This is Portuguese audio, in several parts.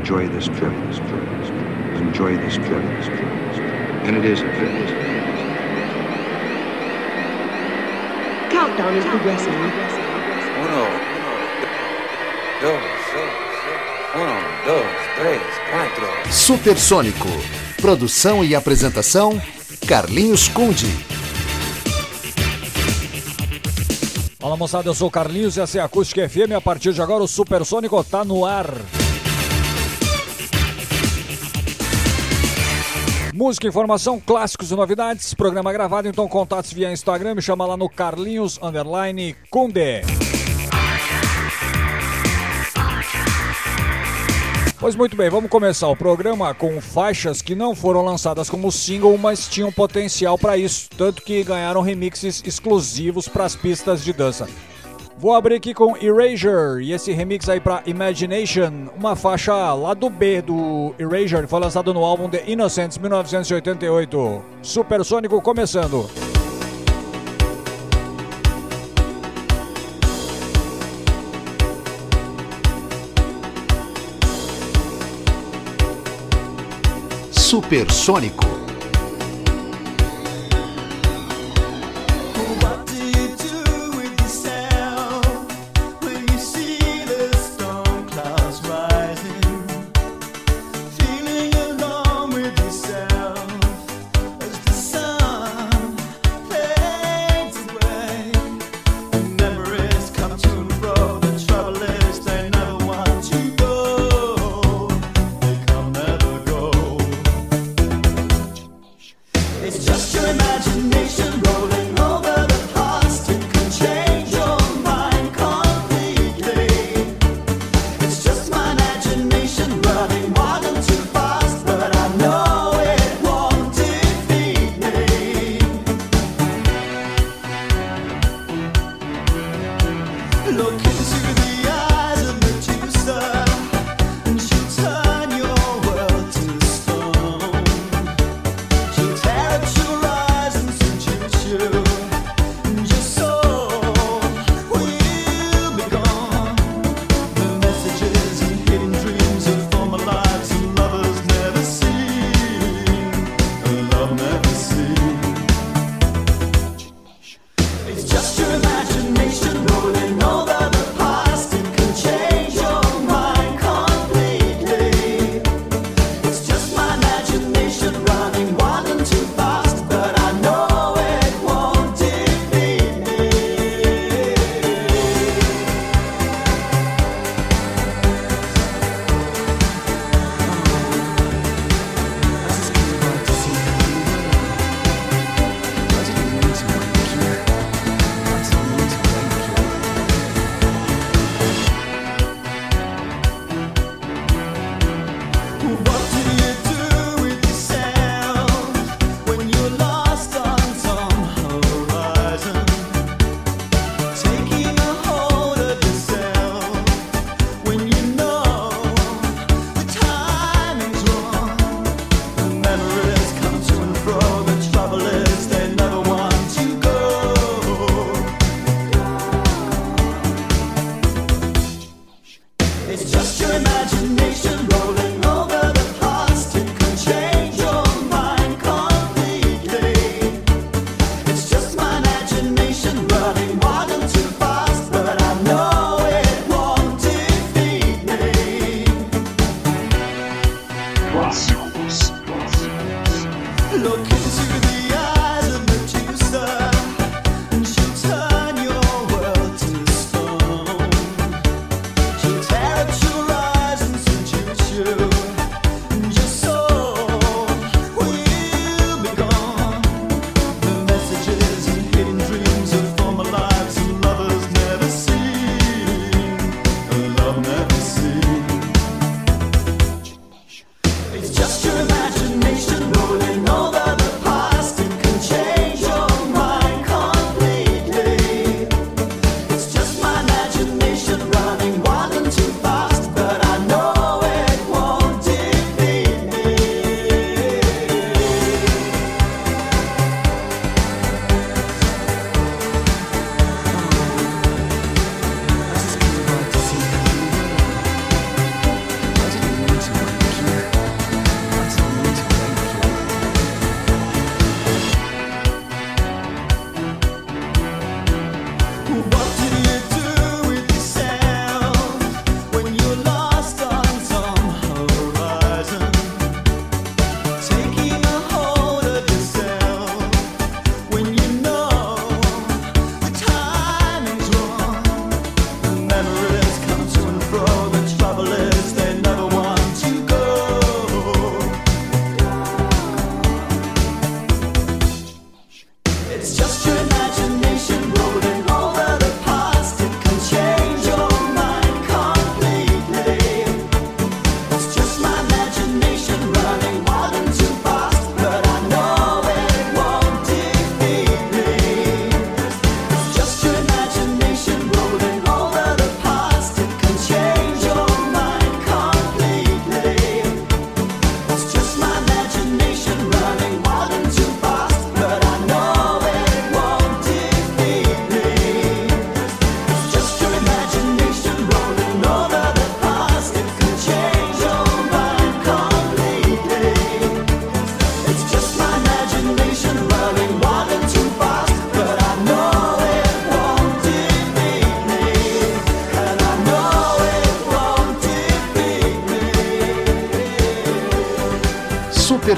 enjoy this trip. Enjoy this trip. And it is a trip. Countdown is progressing. Uno, dos, uno, dos, três, quatro. Supersônico. Produção e apresentação: Carlinhos Conde. Fala moçada, eu sou o Carlinhos e essa é a Acústica FM. A partir de agora o Supersônico tá no ar. Música, informação, clássicos e novidades. Programa gravado, então contatos via Instagram. Me chama lá no Carlinhos Underline Kunde. Pois muito bem, vamos começar o programa com faixas que não foram lançadas como single, mas tinham potencial para isso, tanto que ganharam remixes exclusivos para as pistas de dança. Vou abrir aqui com Erasure e esse remix aí para Imagination, uma faixa lá do B do Erasure, foi lançado no álbum The Innocents 1988. Supersônico começando. Supersônico.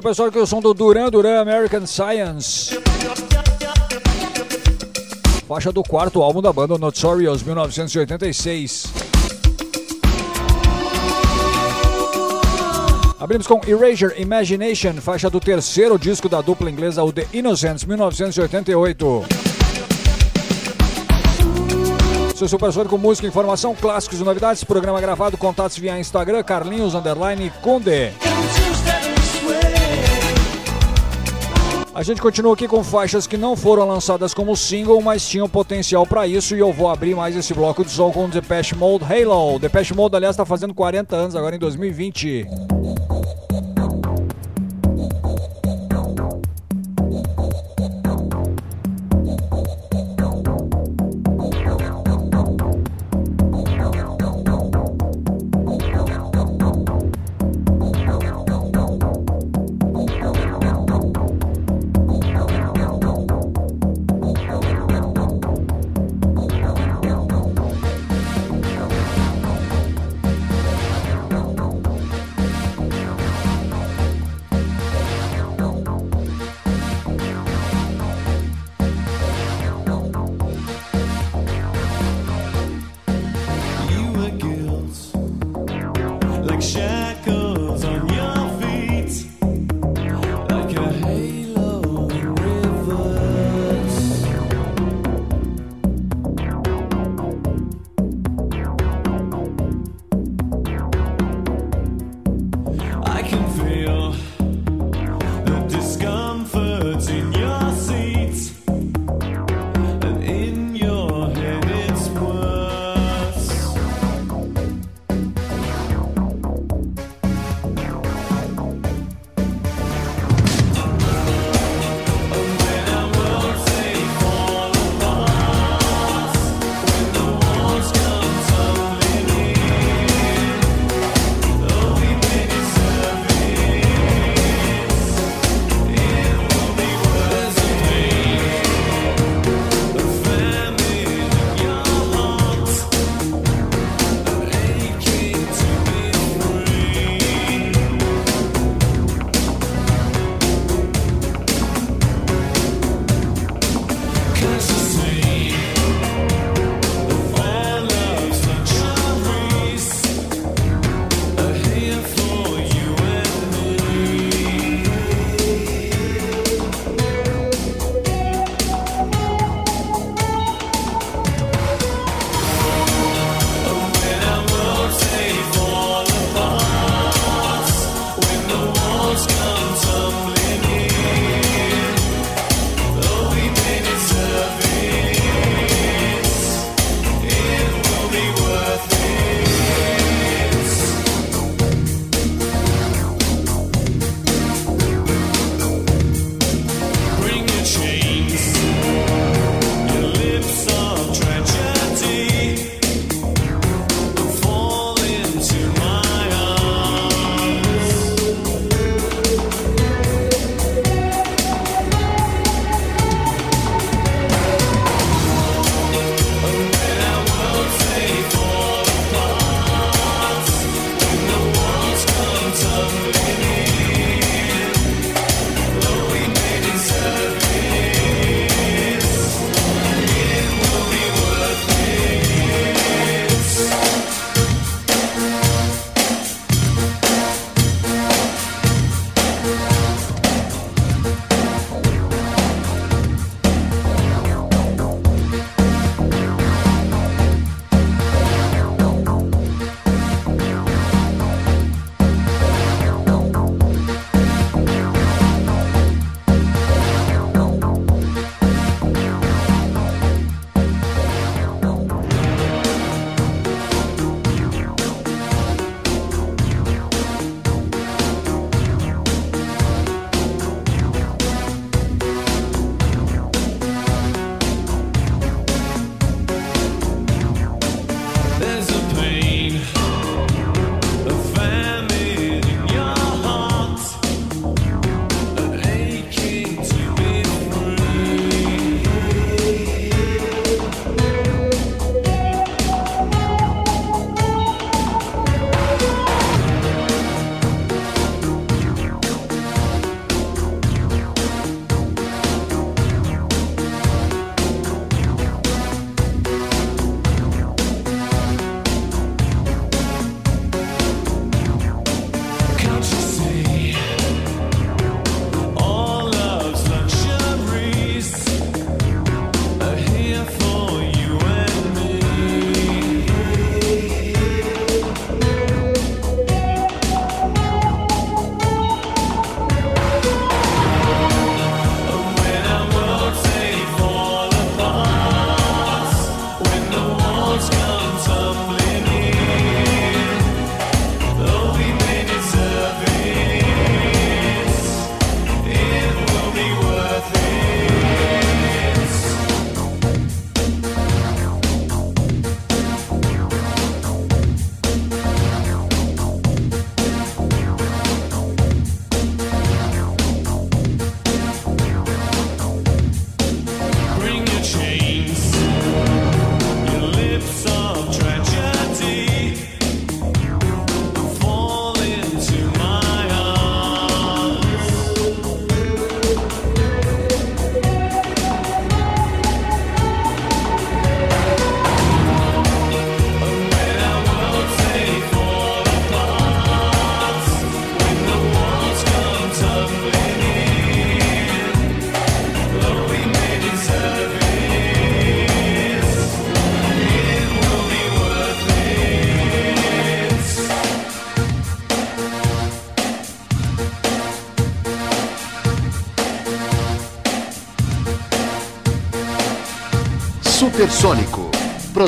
Super Sonic o som do Duran Duran American Science. Faixa do quarto álbum da banda Notorious 1986. Abrimos com Erasure Imagination, faixa do terceiro disco da dupla inglesa o The Innocents 1988. Seu Supersônico, música, informação, clássicos e novidades. Programa gravado, contatos via Instagram, Carlinhos Underline Conde. A gente continua aqui com faixas que não foram lançadas como single, mas tinham potencial para isso. E eu vou abrir mais esse bloco de som com Depeche Mode Halo. Depeche Mode, aliás, está fazendo 40 anos agora em 2020.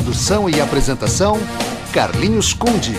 Produção e apresentação, Carlinhos Conde.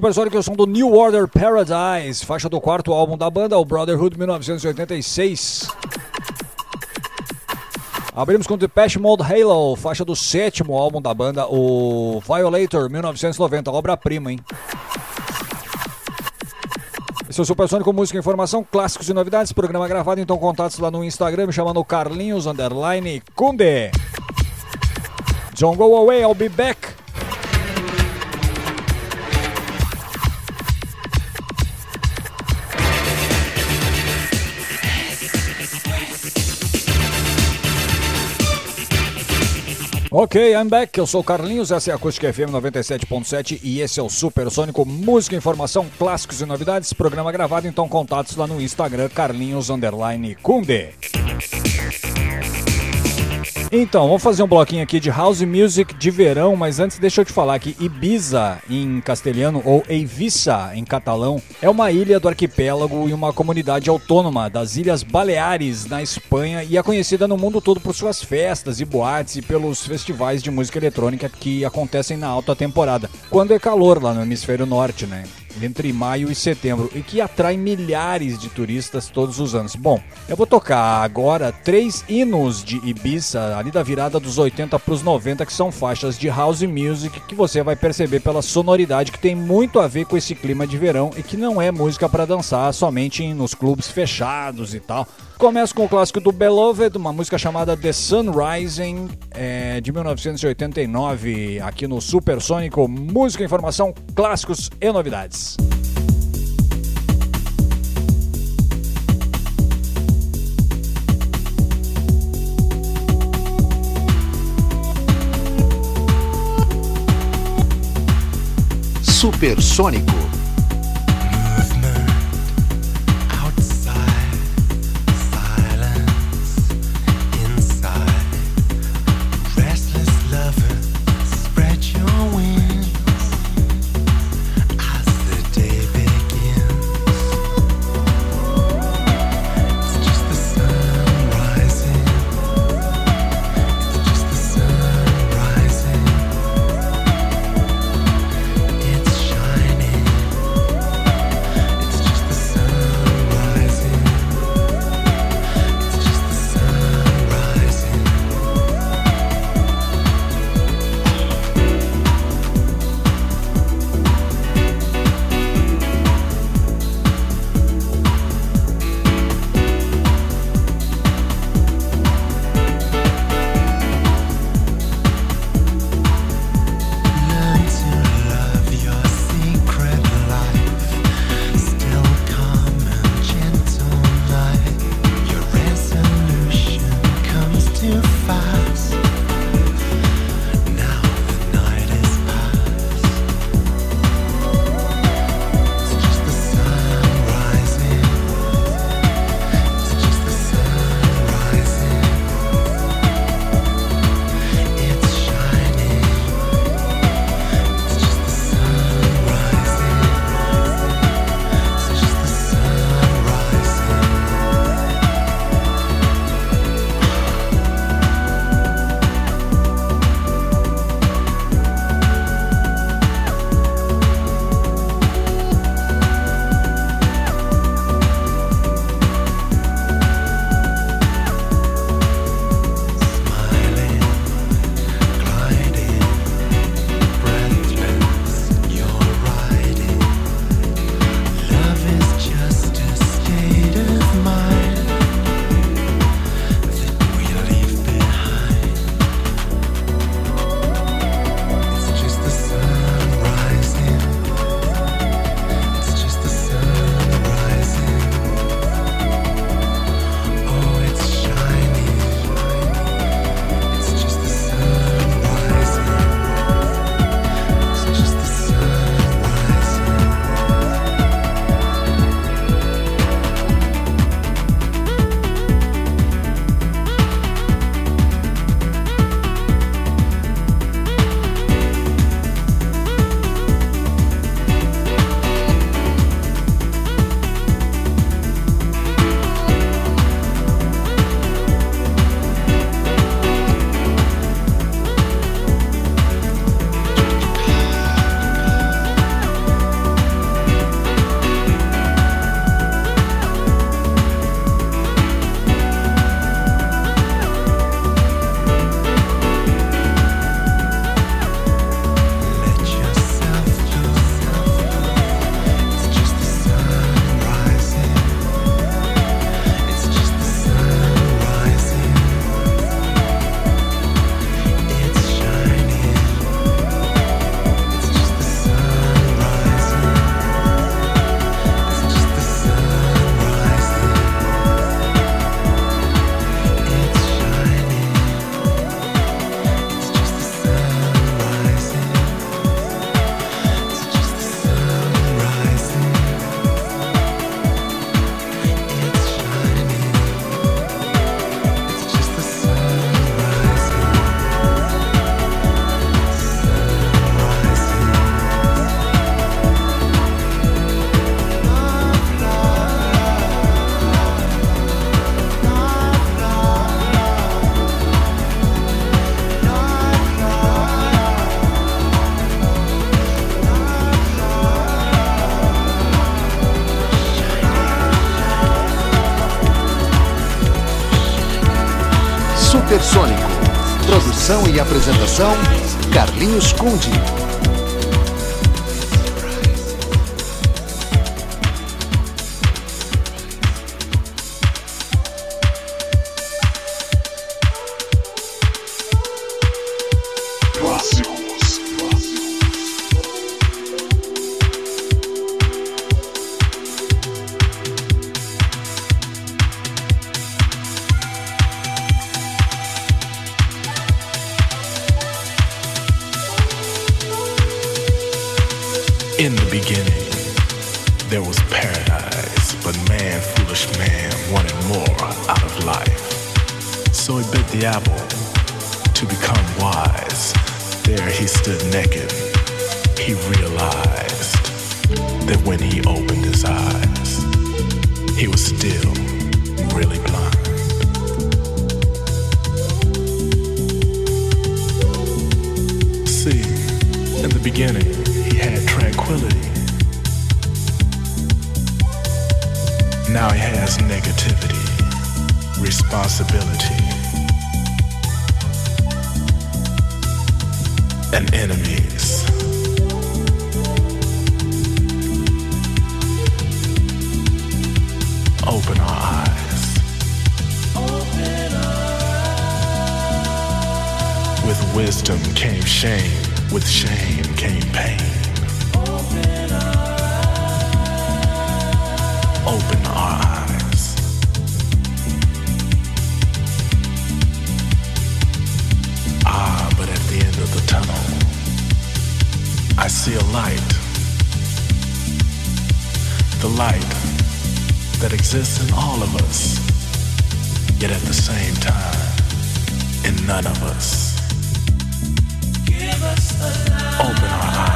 Supersonic é o som do New Order Paradise, faixa do quarto álbum da banda, o Brotherhood 1986. Abrimos com Depeche Mode Halo, faixa do sétimo álbum da banda, o Violator 1990, obra-prima, hein? Esse é o Supersonic com música, informação, clássicos e novidades. Programa gravado, então contatos lá no Instagram, me chamando Carlinhos Underline Kunde. Don't go away, I'll be back. Ok, I'm back. Eu sou o Carlinhos, essa é a Acústica FM 97.7 e esse é o Supersônico Música, Informação, Clássicos e Novidades. Programa gravado, então contatos lá no Instagram, Carlinhos Underline Kunde. Então, vamos fazer um bloquinho aqui de house music de verão, mas antes deixa eu te falar que Ibiza, em castelhano, ou Eivissa, em catalão, é uma ilha do arquipélago e uma comunidade autônoma das Ilhas Baleares, na Espanha, e é conhecida no mundo todo por suas festas e boates e pelos festivais de música eletrônica que acontecem na alta temporada, quando é calor lá no hemisfério norte, né? Entre maio e setembro e que atrai milhares de turistas todos os anos. Bom, eu vou tocar agora três hinos de Ibiza, ali da virada dos 80 para os 90, que são faixas de house music que você vai perceber pela sonoridade que tem muito a ver com esse clima de verão e que não é música para dançar somente nos clubes fechados e tal. Começo com o clássico do Beloved, uma música chamada The Sun Rising, é, de 1989, aqui no Supersônico. Música, informação, clássicos e novidades. Supersônico. apresentação, Carlinhos Conde. the beginning, he had tranquility. Now he has negativity, responsibility, and enemies. Open our eyes. With wisdom came shame. With shame came pain. Open our eyes. Open our eyes. Ah, but at the end of the tunnel, I see a light. The light that exists in all of us, yet at the same time, in none of us. Open our eyes.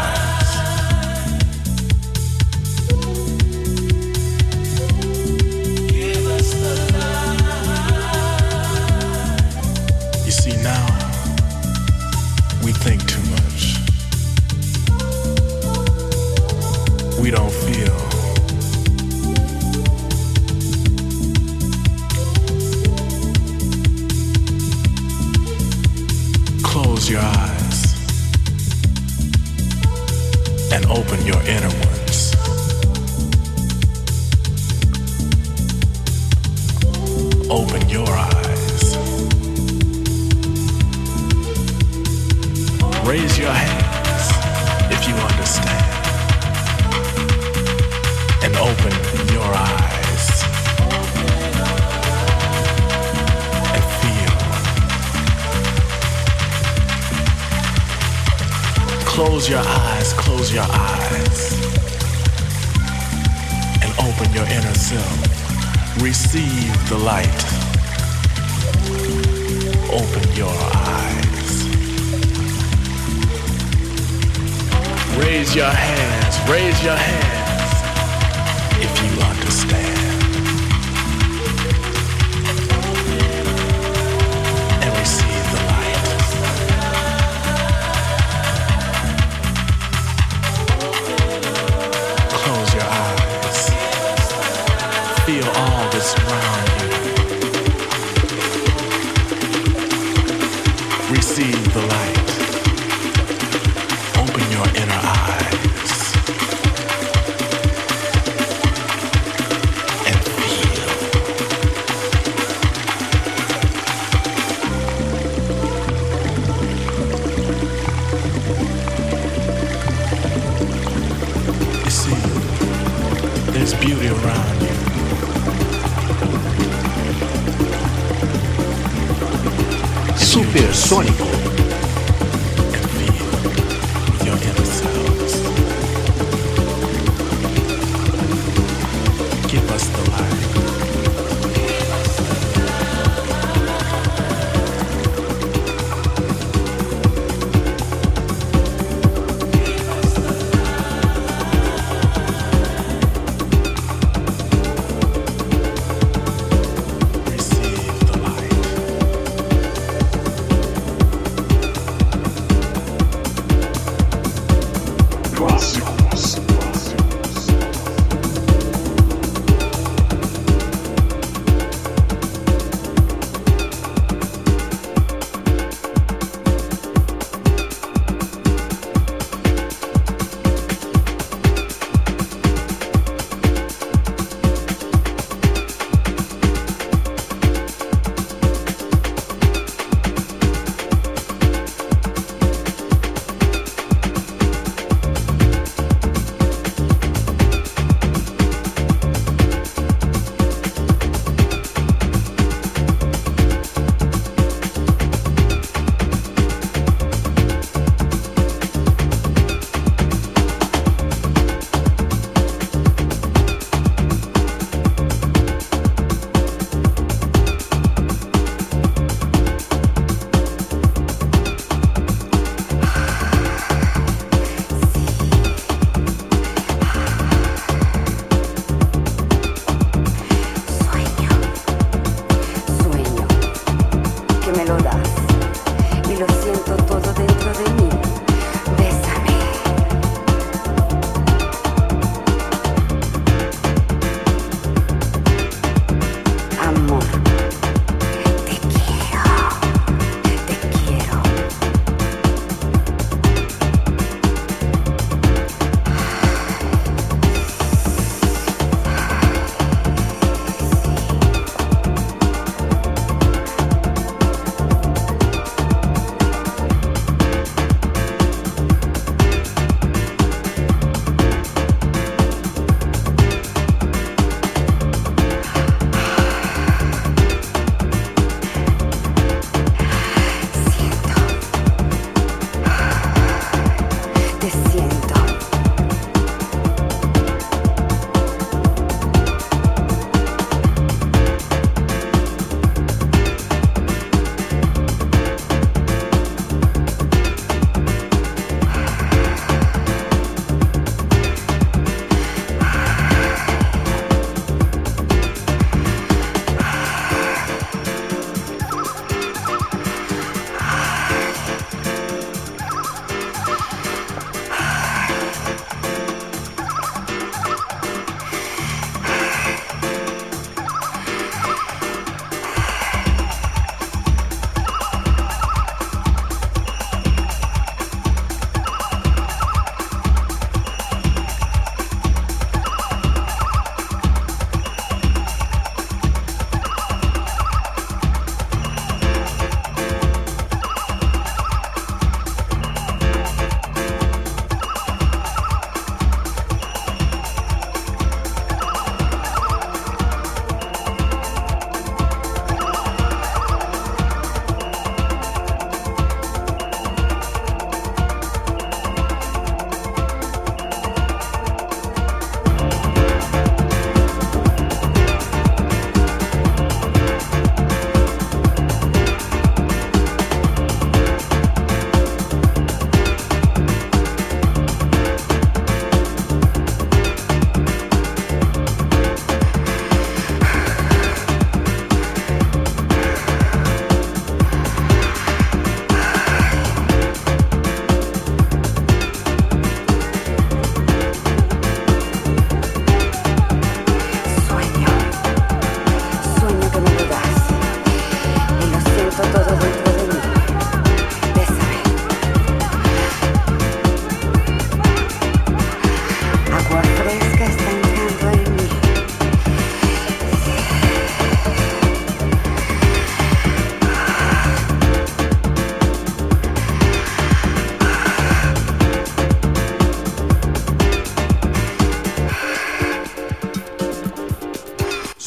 Supersônico.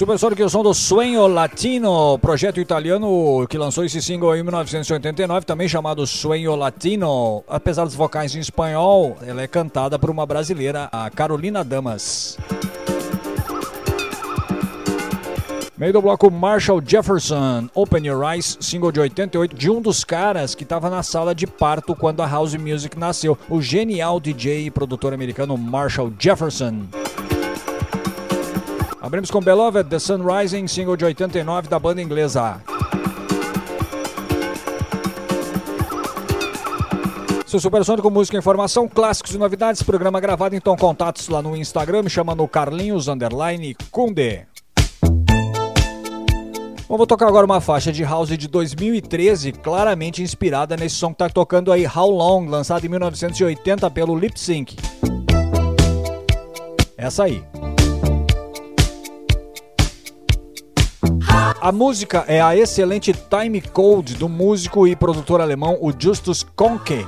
Supersonic, o som do Sueño Latino, projeto italiano que lançou esse single em 1989, também chamado Sueño Latino. Apesar dos vocais em espanhol, ela é cantada por uma brasileira, a Carolina Damas. Meio do bloco Marshall Jefferson, Open Your Eyes, single de 88, de um dos caras que estava na sala de parto quando a House Music nasceu, o genial DJ e produtor americano Marshall Jefferson. Abrimos com Beloved, The Sun Rising, single de 89 da banda inglesa. Seu Supersônico Música Informação, clássicos e novidades, programa gravado, então contatos lá no Instagram, me chama no Carlinhos Underline Kunde. Bom, vou tocar agora uma faixa de house de 2013, claramente inspirada nesse som que está tocando aí, How Long, lançado em 1980 pelo Lip Sync. Essa aí. A música é a excelente Time Code do músico e produtor alemão o Justus Konke.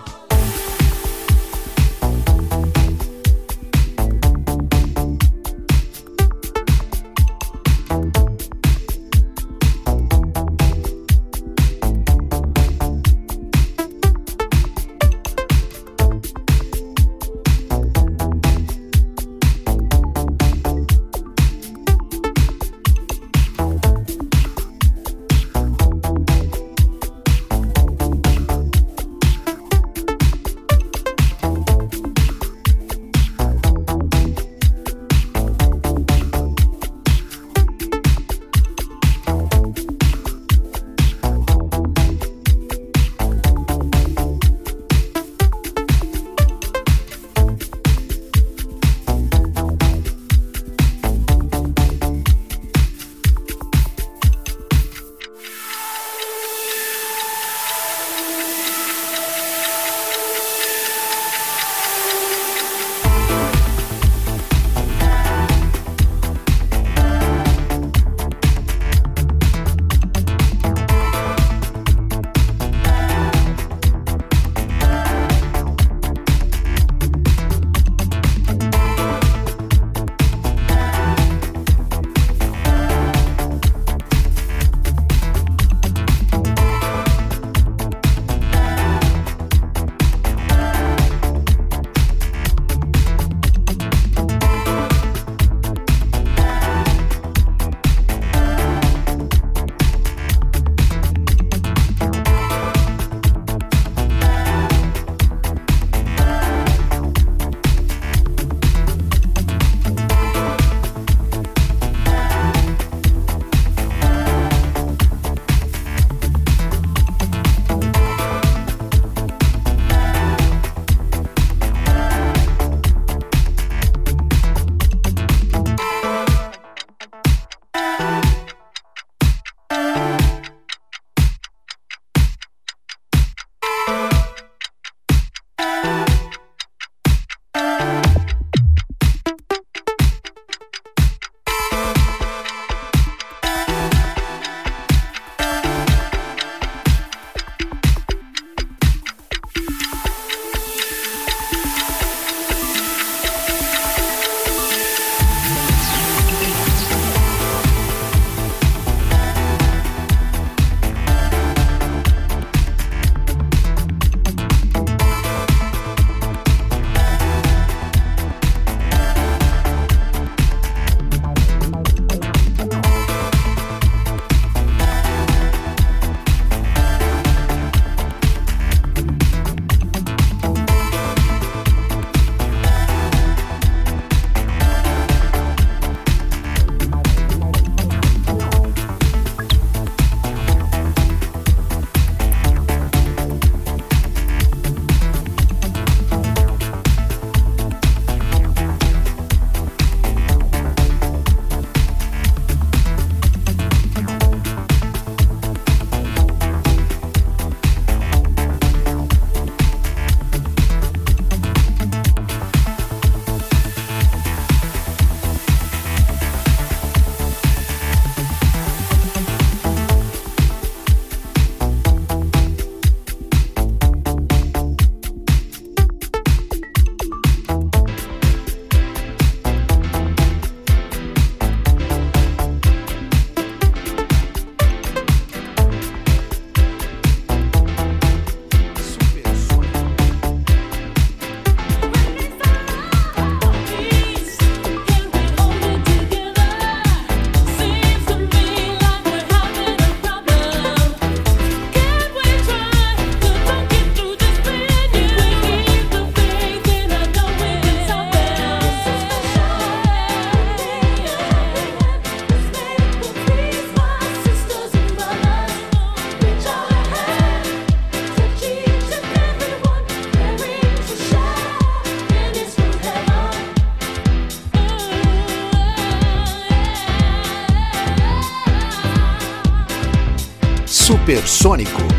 Supersônico.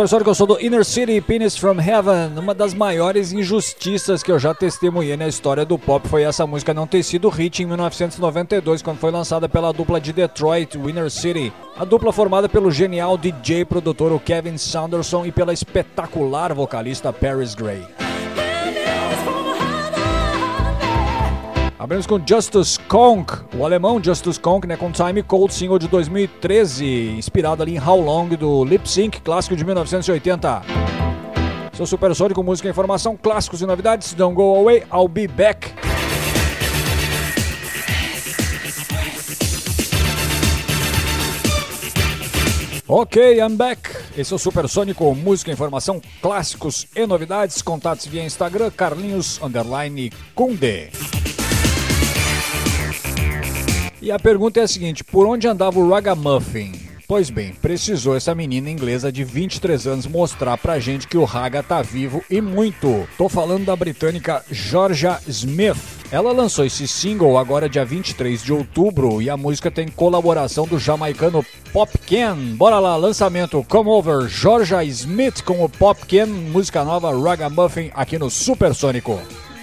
Supersônico, eu sou do Inner City, Penis from Heaven. Uma das maiores injustiças que eu já testemunhei na história do pop foi essa música não ter sido hit em 1992, quando foi lançada pela dupla de Detroit, Inner City. A dupla formada pelo genial DJ produtor Kevin Saunderson e pela espetacular vocalista Paris Gray. Abrimos com Justus Conk, o alemão Justus Conk, né, com Time Cold, single de 2013, inspirado ali em How Long do Lip Sync, clássico de 1980. Seu supersônico, música e informação, clássicos e novidades. Don't go away, I'll be back. Ok, I'm back. Esse é o Supersônico, música, informação, clássicos e novidades. Contatos via Instagram, Carlinhos Underline Kunde. E a pergunta é a seguinte: por onde andava o Ragamuffin? Pois bem, precisou essa menina inglesa de 23 anos mostrar pra gente que o Raga tá vivo e muito. Tô falando da britânica Georgia Smith. Ela lançou esse single agora dia 23 de outubro e a música tem colaboração do jamaicano Pop Ken. Bora lá, lançamento Come Over, Georgia Smith com o Pop Ken, música nova Ragamuffin aqui no Supersônico.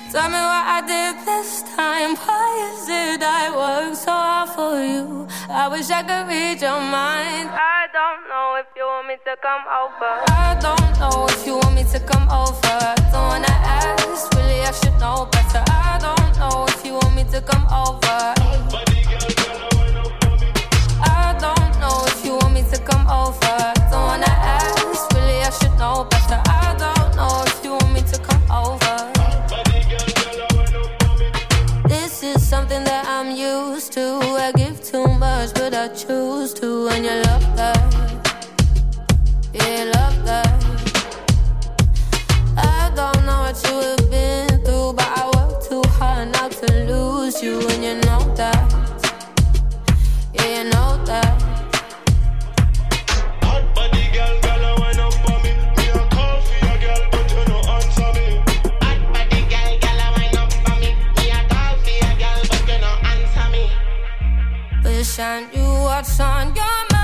Tell me what I did this time. Why is it I work so hard for you? I wish I could read your mind. I don't know if you want me to come over. I don't know if you want me to come over. Don't wanna ask, really I should know better. I don't know if you want me to come over. I don't know if you want me to come over. Don't wanna ask, really I should know better. I don't used to. I give too much, but I choose to. And you love that. Yeah, love that. I don't know what you have been through, but I work too hard not to lose you. And you know that. Yeah, you know that. shine, you watch on your mind.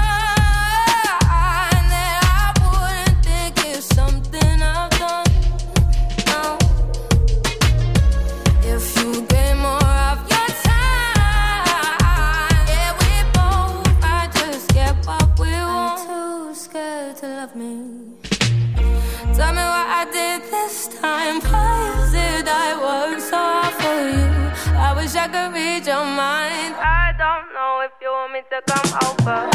to come over.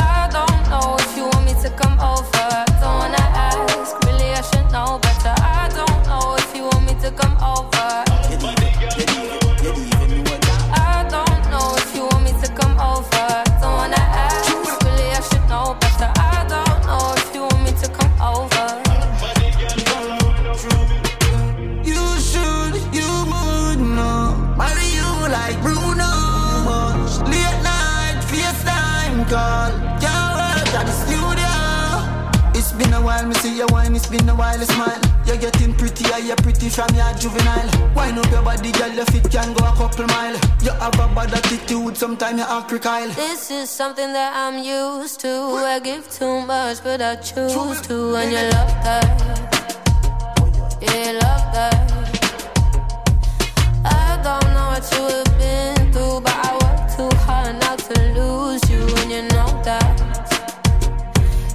sometimes you act recoil. This is something that I'm used to. I give too much, but I choose to. And you love that. Yeah, love that. I don't know what you have been through, but I work too hard not to lose you. And you know that.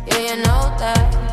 Yeah, you know that.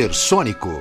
Supersônico.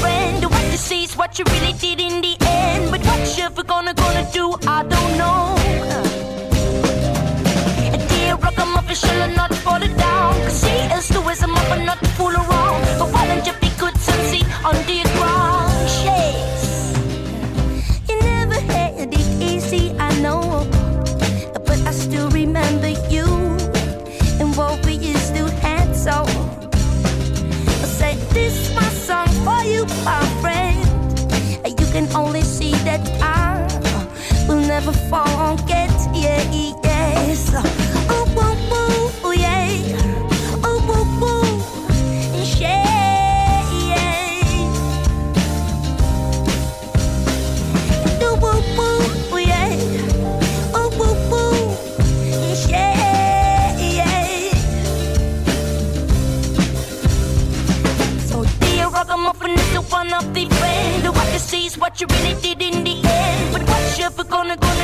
Friend. What you see is what you really did in the end. But what you ever gonna gonna do, I don't know. A dear ragamuffin shall not fall down. Cause he is the wisdom of a never forget. Yeah, yes. Oh, woo, woo, yeah. Oh, woo, woo, yeah, yeah. Do woo, yeah. Oh, woo, woo, yeah. So dear ragamuffin is the one of the friend What you see is what you really did we're gonna go.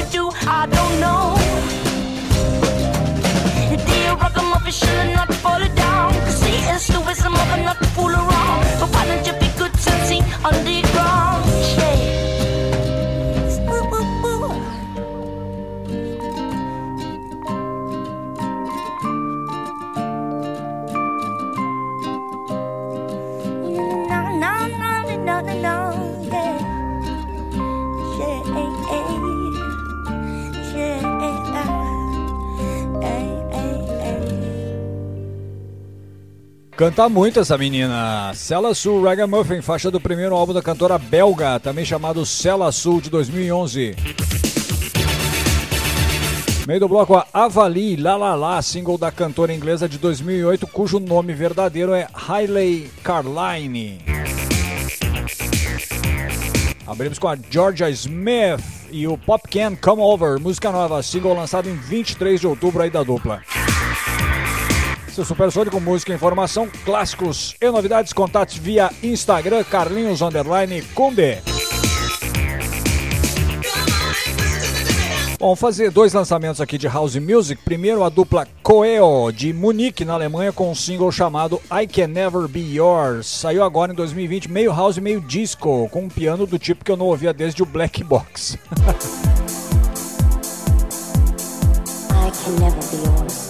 Canta muito essa menina. Cella Sul Ragamuffin, faixa do primeiro álbum da cantora belga, também chamado Cella Sul de 2011. Meio do bloco a Avali La La La, single da cantora inglesa de 2008, cujo nome verdadeiro é Hailey Carline. Abrimos com a Georgia Smith e o Pop Can Come Over, música nova, single lançado em 23 de outubro aí da dupla. Seu Supersônico, música, informação, clássicos e novidades, contatos via Instagram, Carlinhos Underline Conde. Bom, fazer dois lançamentos aqui de House Music. Primeiro, a dupla Coeo, de Munique, na Alemanha, com um single chamado I Can Never Be Yours. Saiu agora em 2020, meio house meio disco, com um piano do tipo que eu não ouvia desde o Black Box. I can never be yours.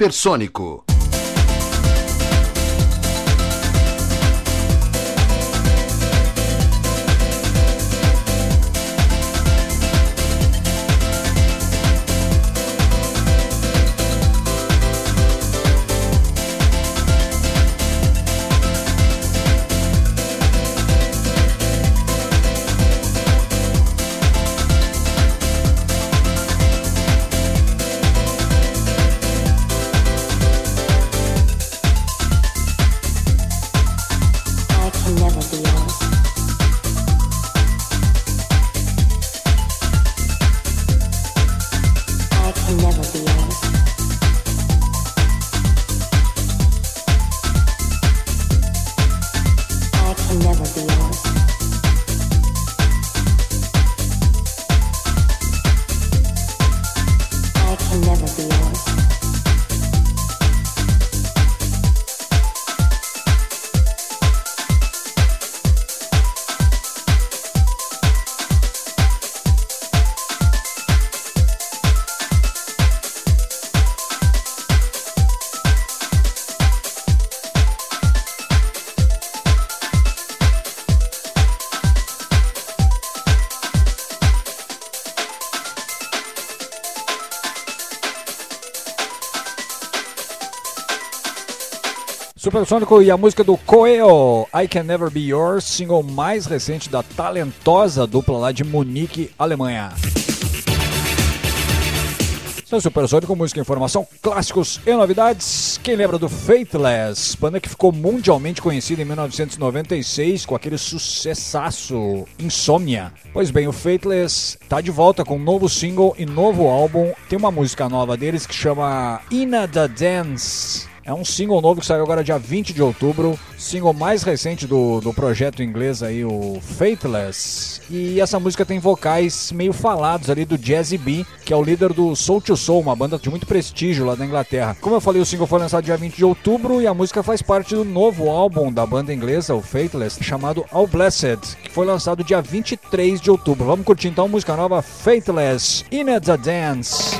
Supersônico. Supersônico e a música do Coeo, I Can Never Be Yours, single mais recente da talentosa dupla lá de Munique, Alemanha. Seu Supersônico, música, informação, clássicos e novidades. Quem lembra do Faithless, banda que ficou mundialmente conhecida em 1996 com aquele sucessaço Insomnia. Pois bem, o Faithless tá de volta com um novo single e novo álbum. Tem uma música nova deles que chama Ina the Dance. É um single novo que saiu agora dia 20 de outubro, single mais recente do, do projeto inglês aí, o Faithless. E essa música tem vocais meio falados ali do Jazzy B, que é o líder do Soul to Soul, uma banda de muito prestígio lá da Inglaterra. Como eu falei, o single foi lançado dia 20 de outubro e a música faz parte do novo álbum da banda inglesa, o Faithless, chamado All Blessed, que foi lançado dia 23 de outubro. Vamos curtir então a música nova Faithless, In a Dance.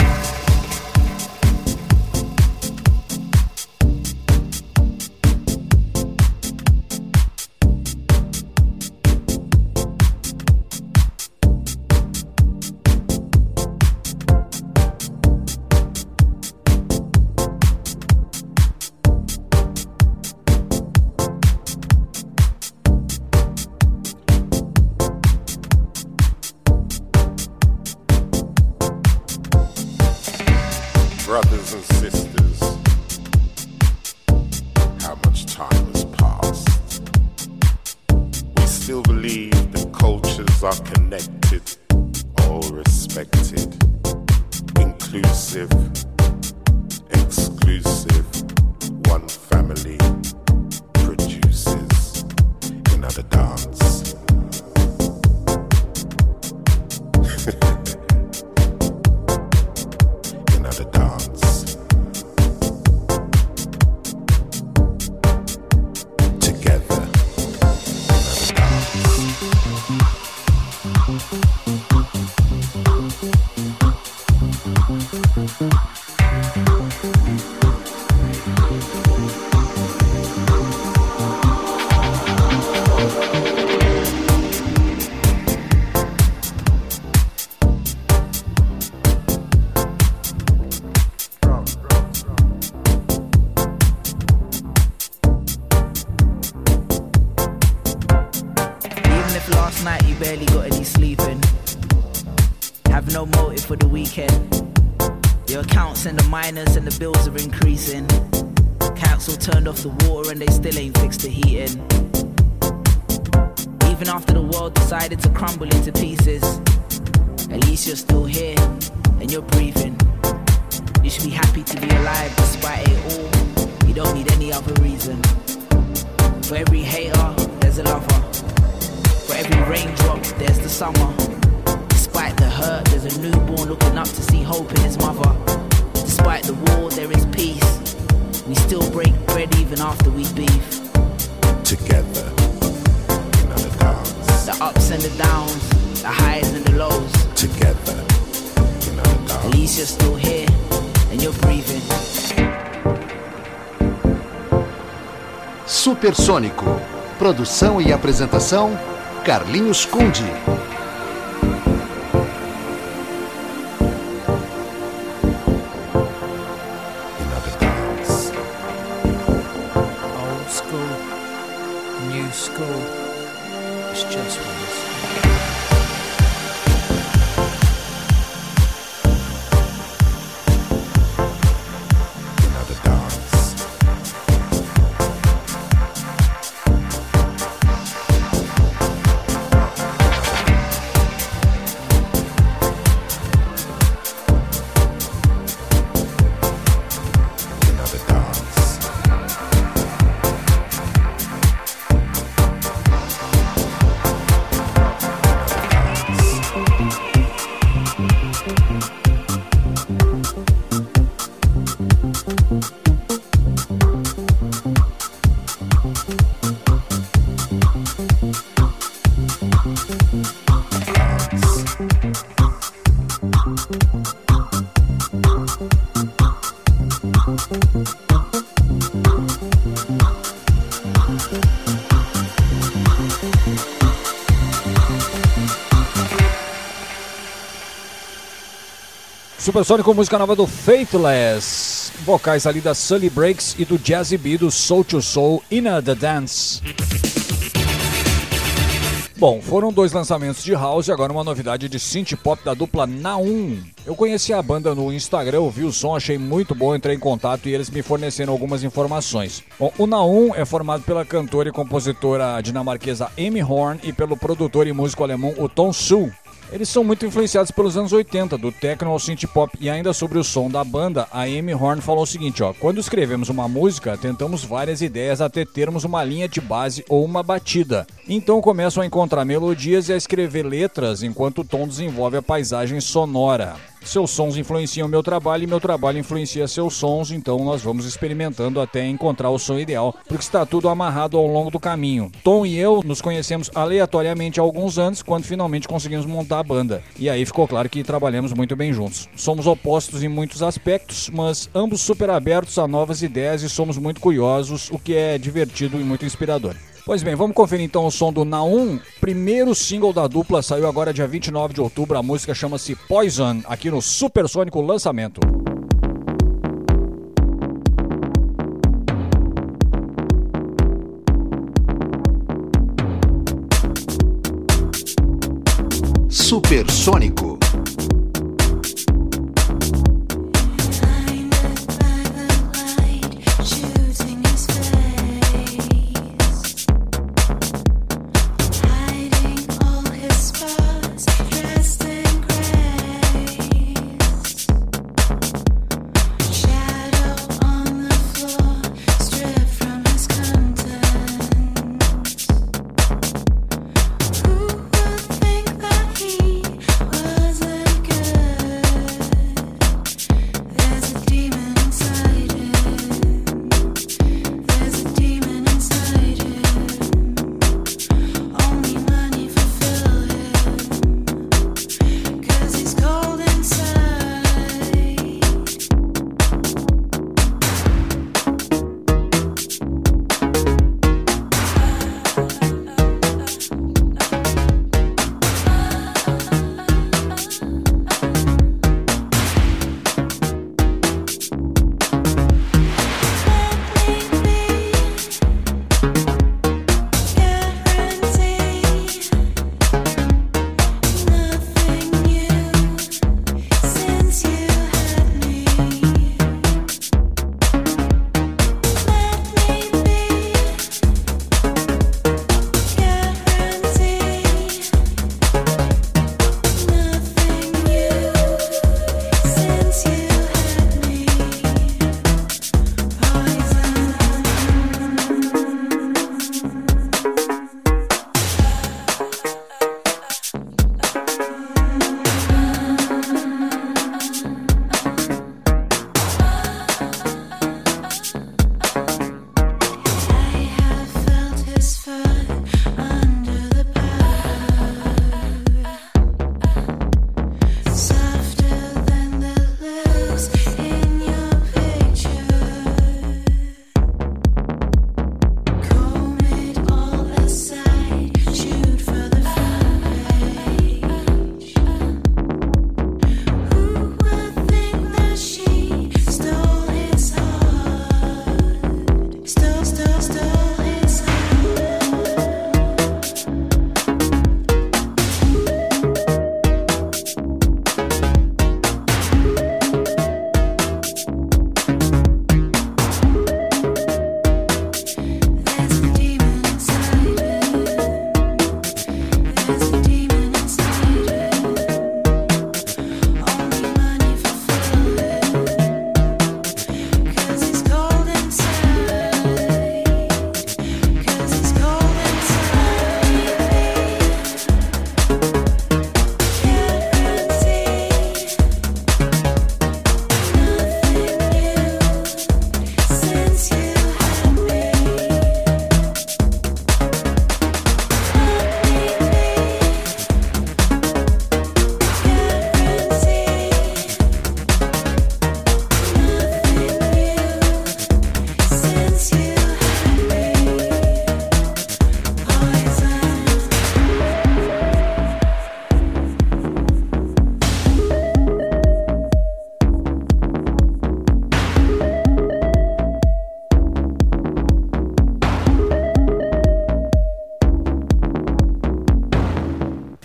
Miners and the bills are increasing. Council turned off the water and they still ain't fixed the heating. Even after the world decided to crumble into pieces, at least you're still here and you're breathing. You should be happy to be alive despite it all. You don't need any other reason. For every hater, there's a lover. For every raindrop, there's the summer. Despite the hurt, there's a newborn looking up to see hope in his mother. Despite the war, there is peace. We still break bread even after we beef. Together, in the dance. The ups and the downs, the highs and the lows. Together, in the dance. At least you're still here and you're breathing. Supersônico. Produção e apresentação: Carlinhos Conde. Just Supersônico, música nova do Faithless. Vocais ali da Sully Breaks e do Jazzy B do Soul to Soul Inna the Dance. Bom, foram dois lançamentos de house e agora uma novidade de synth pop da dupla Naum. Eu conheci a banda no Instagram, ouvi o som, achei muito bom, entrei em contato e eles me forneceram algumas informações. Bom, o Naum é formado pela cantora e compositora dinamarquesa Amy Horn e pelo produtor e músico alemão o Tom Su. Eles são muito influenciados pelos anos 80, do techno ao synth pop, e ainda sobre o som da banda, a Amy Horn falou o seguinte, ó: "Quando escrevemos uma música, tentamos várias ideias até termos uma linha de base ou uma batida. Então começam a encontrar melodias e a escrever letras enquanto o tom desenvolve a paisagem sonora. Seus sons influenciam meu trabalho e meu trabalho influencia seus sons, então nós vamos experimentando até encontrar o som ideal, porque está tudo amarrado ao longo do caminho. Tom e eu nos conhecemos aleatoriamente há alguns anos, quando finalmente conseguimos montar a banda. E aí ficou claro que trabalhamos muito bem juntos. Somos opostos em muitos aspectos, mas ambos super abertos a novas ideias e somos muito curiosos, o que é divertido e muito inspirador. Pois bem, vamos conferir então o som do Naum. Primeiro single da dupla saiu agora dia 29 de outubro. A música chama-se Poison, aqui no Supersônico Lançamento. Supersônico.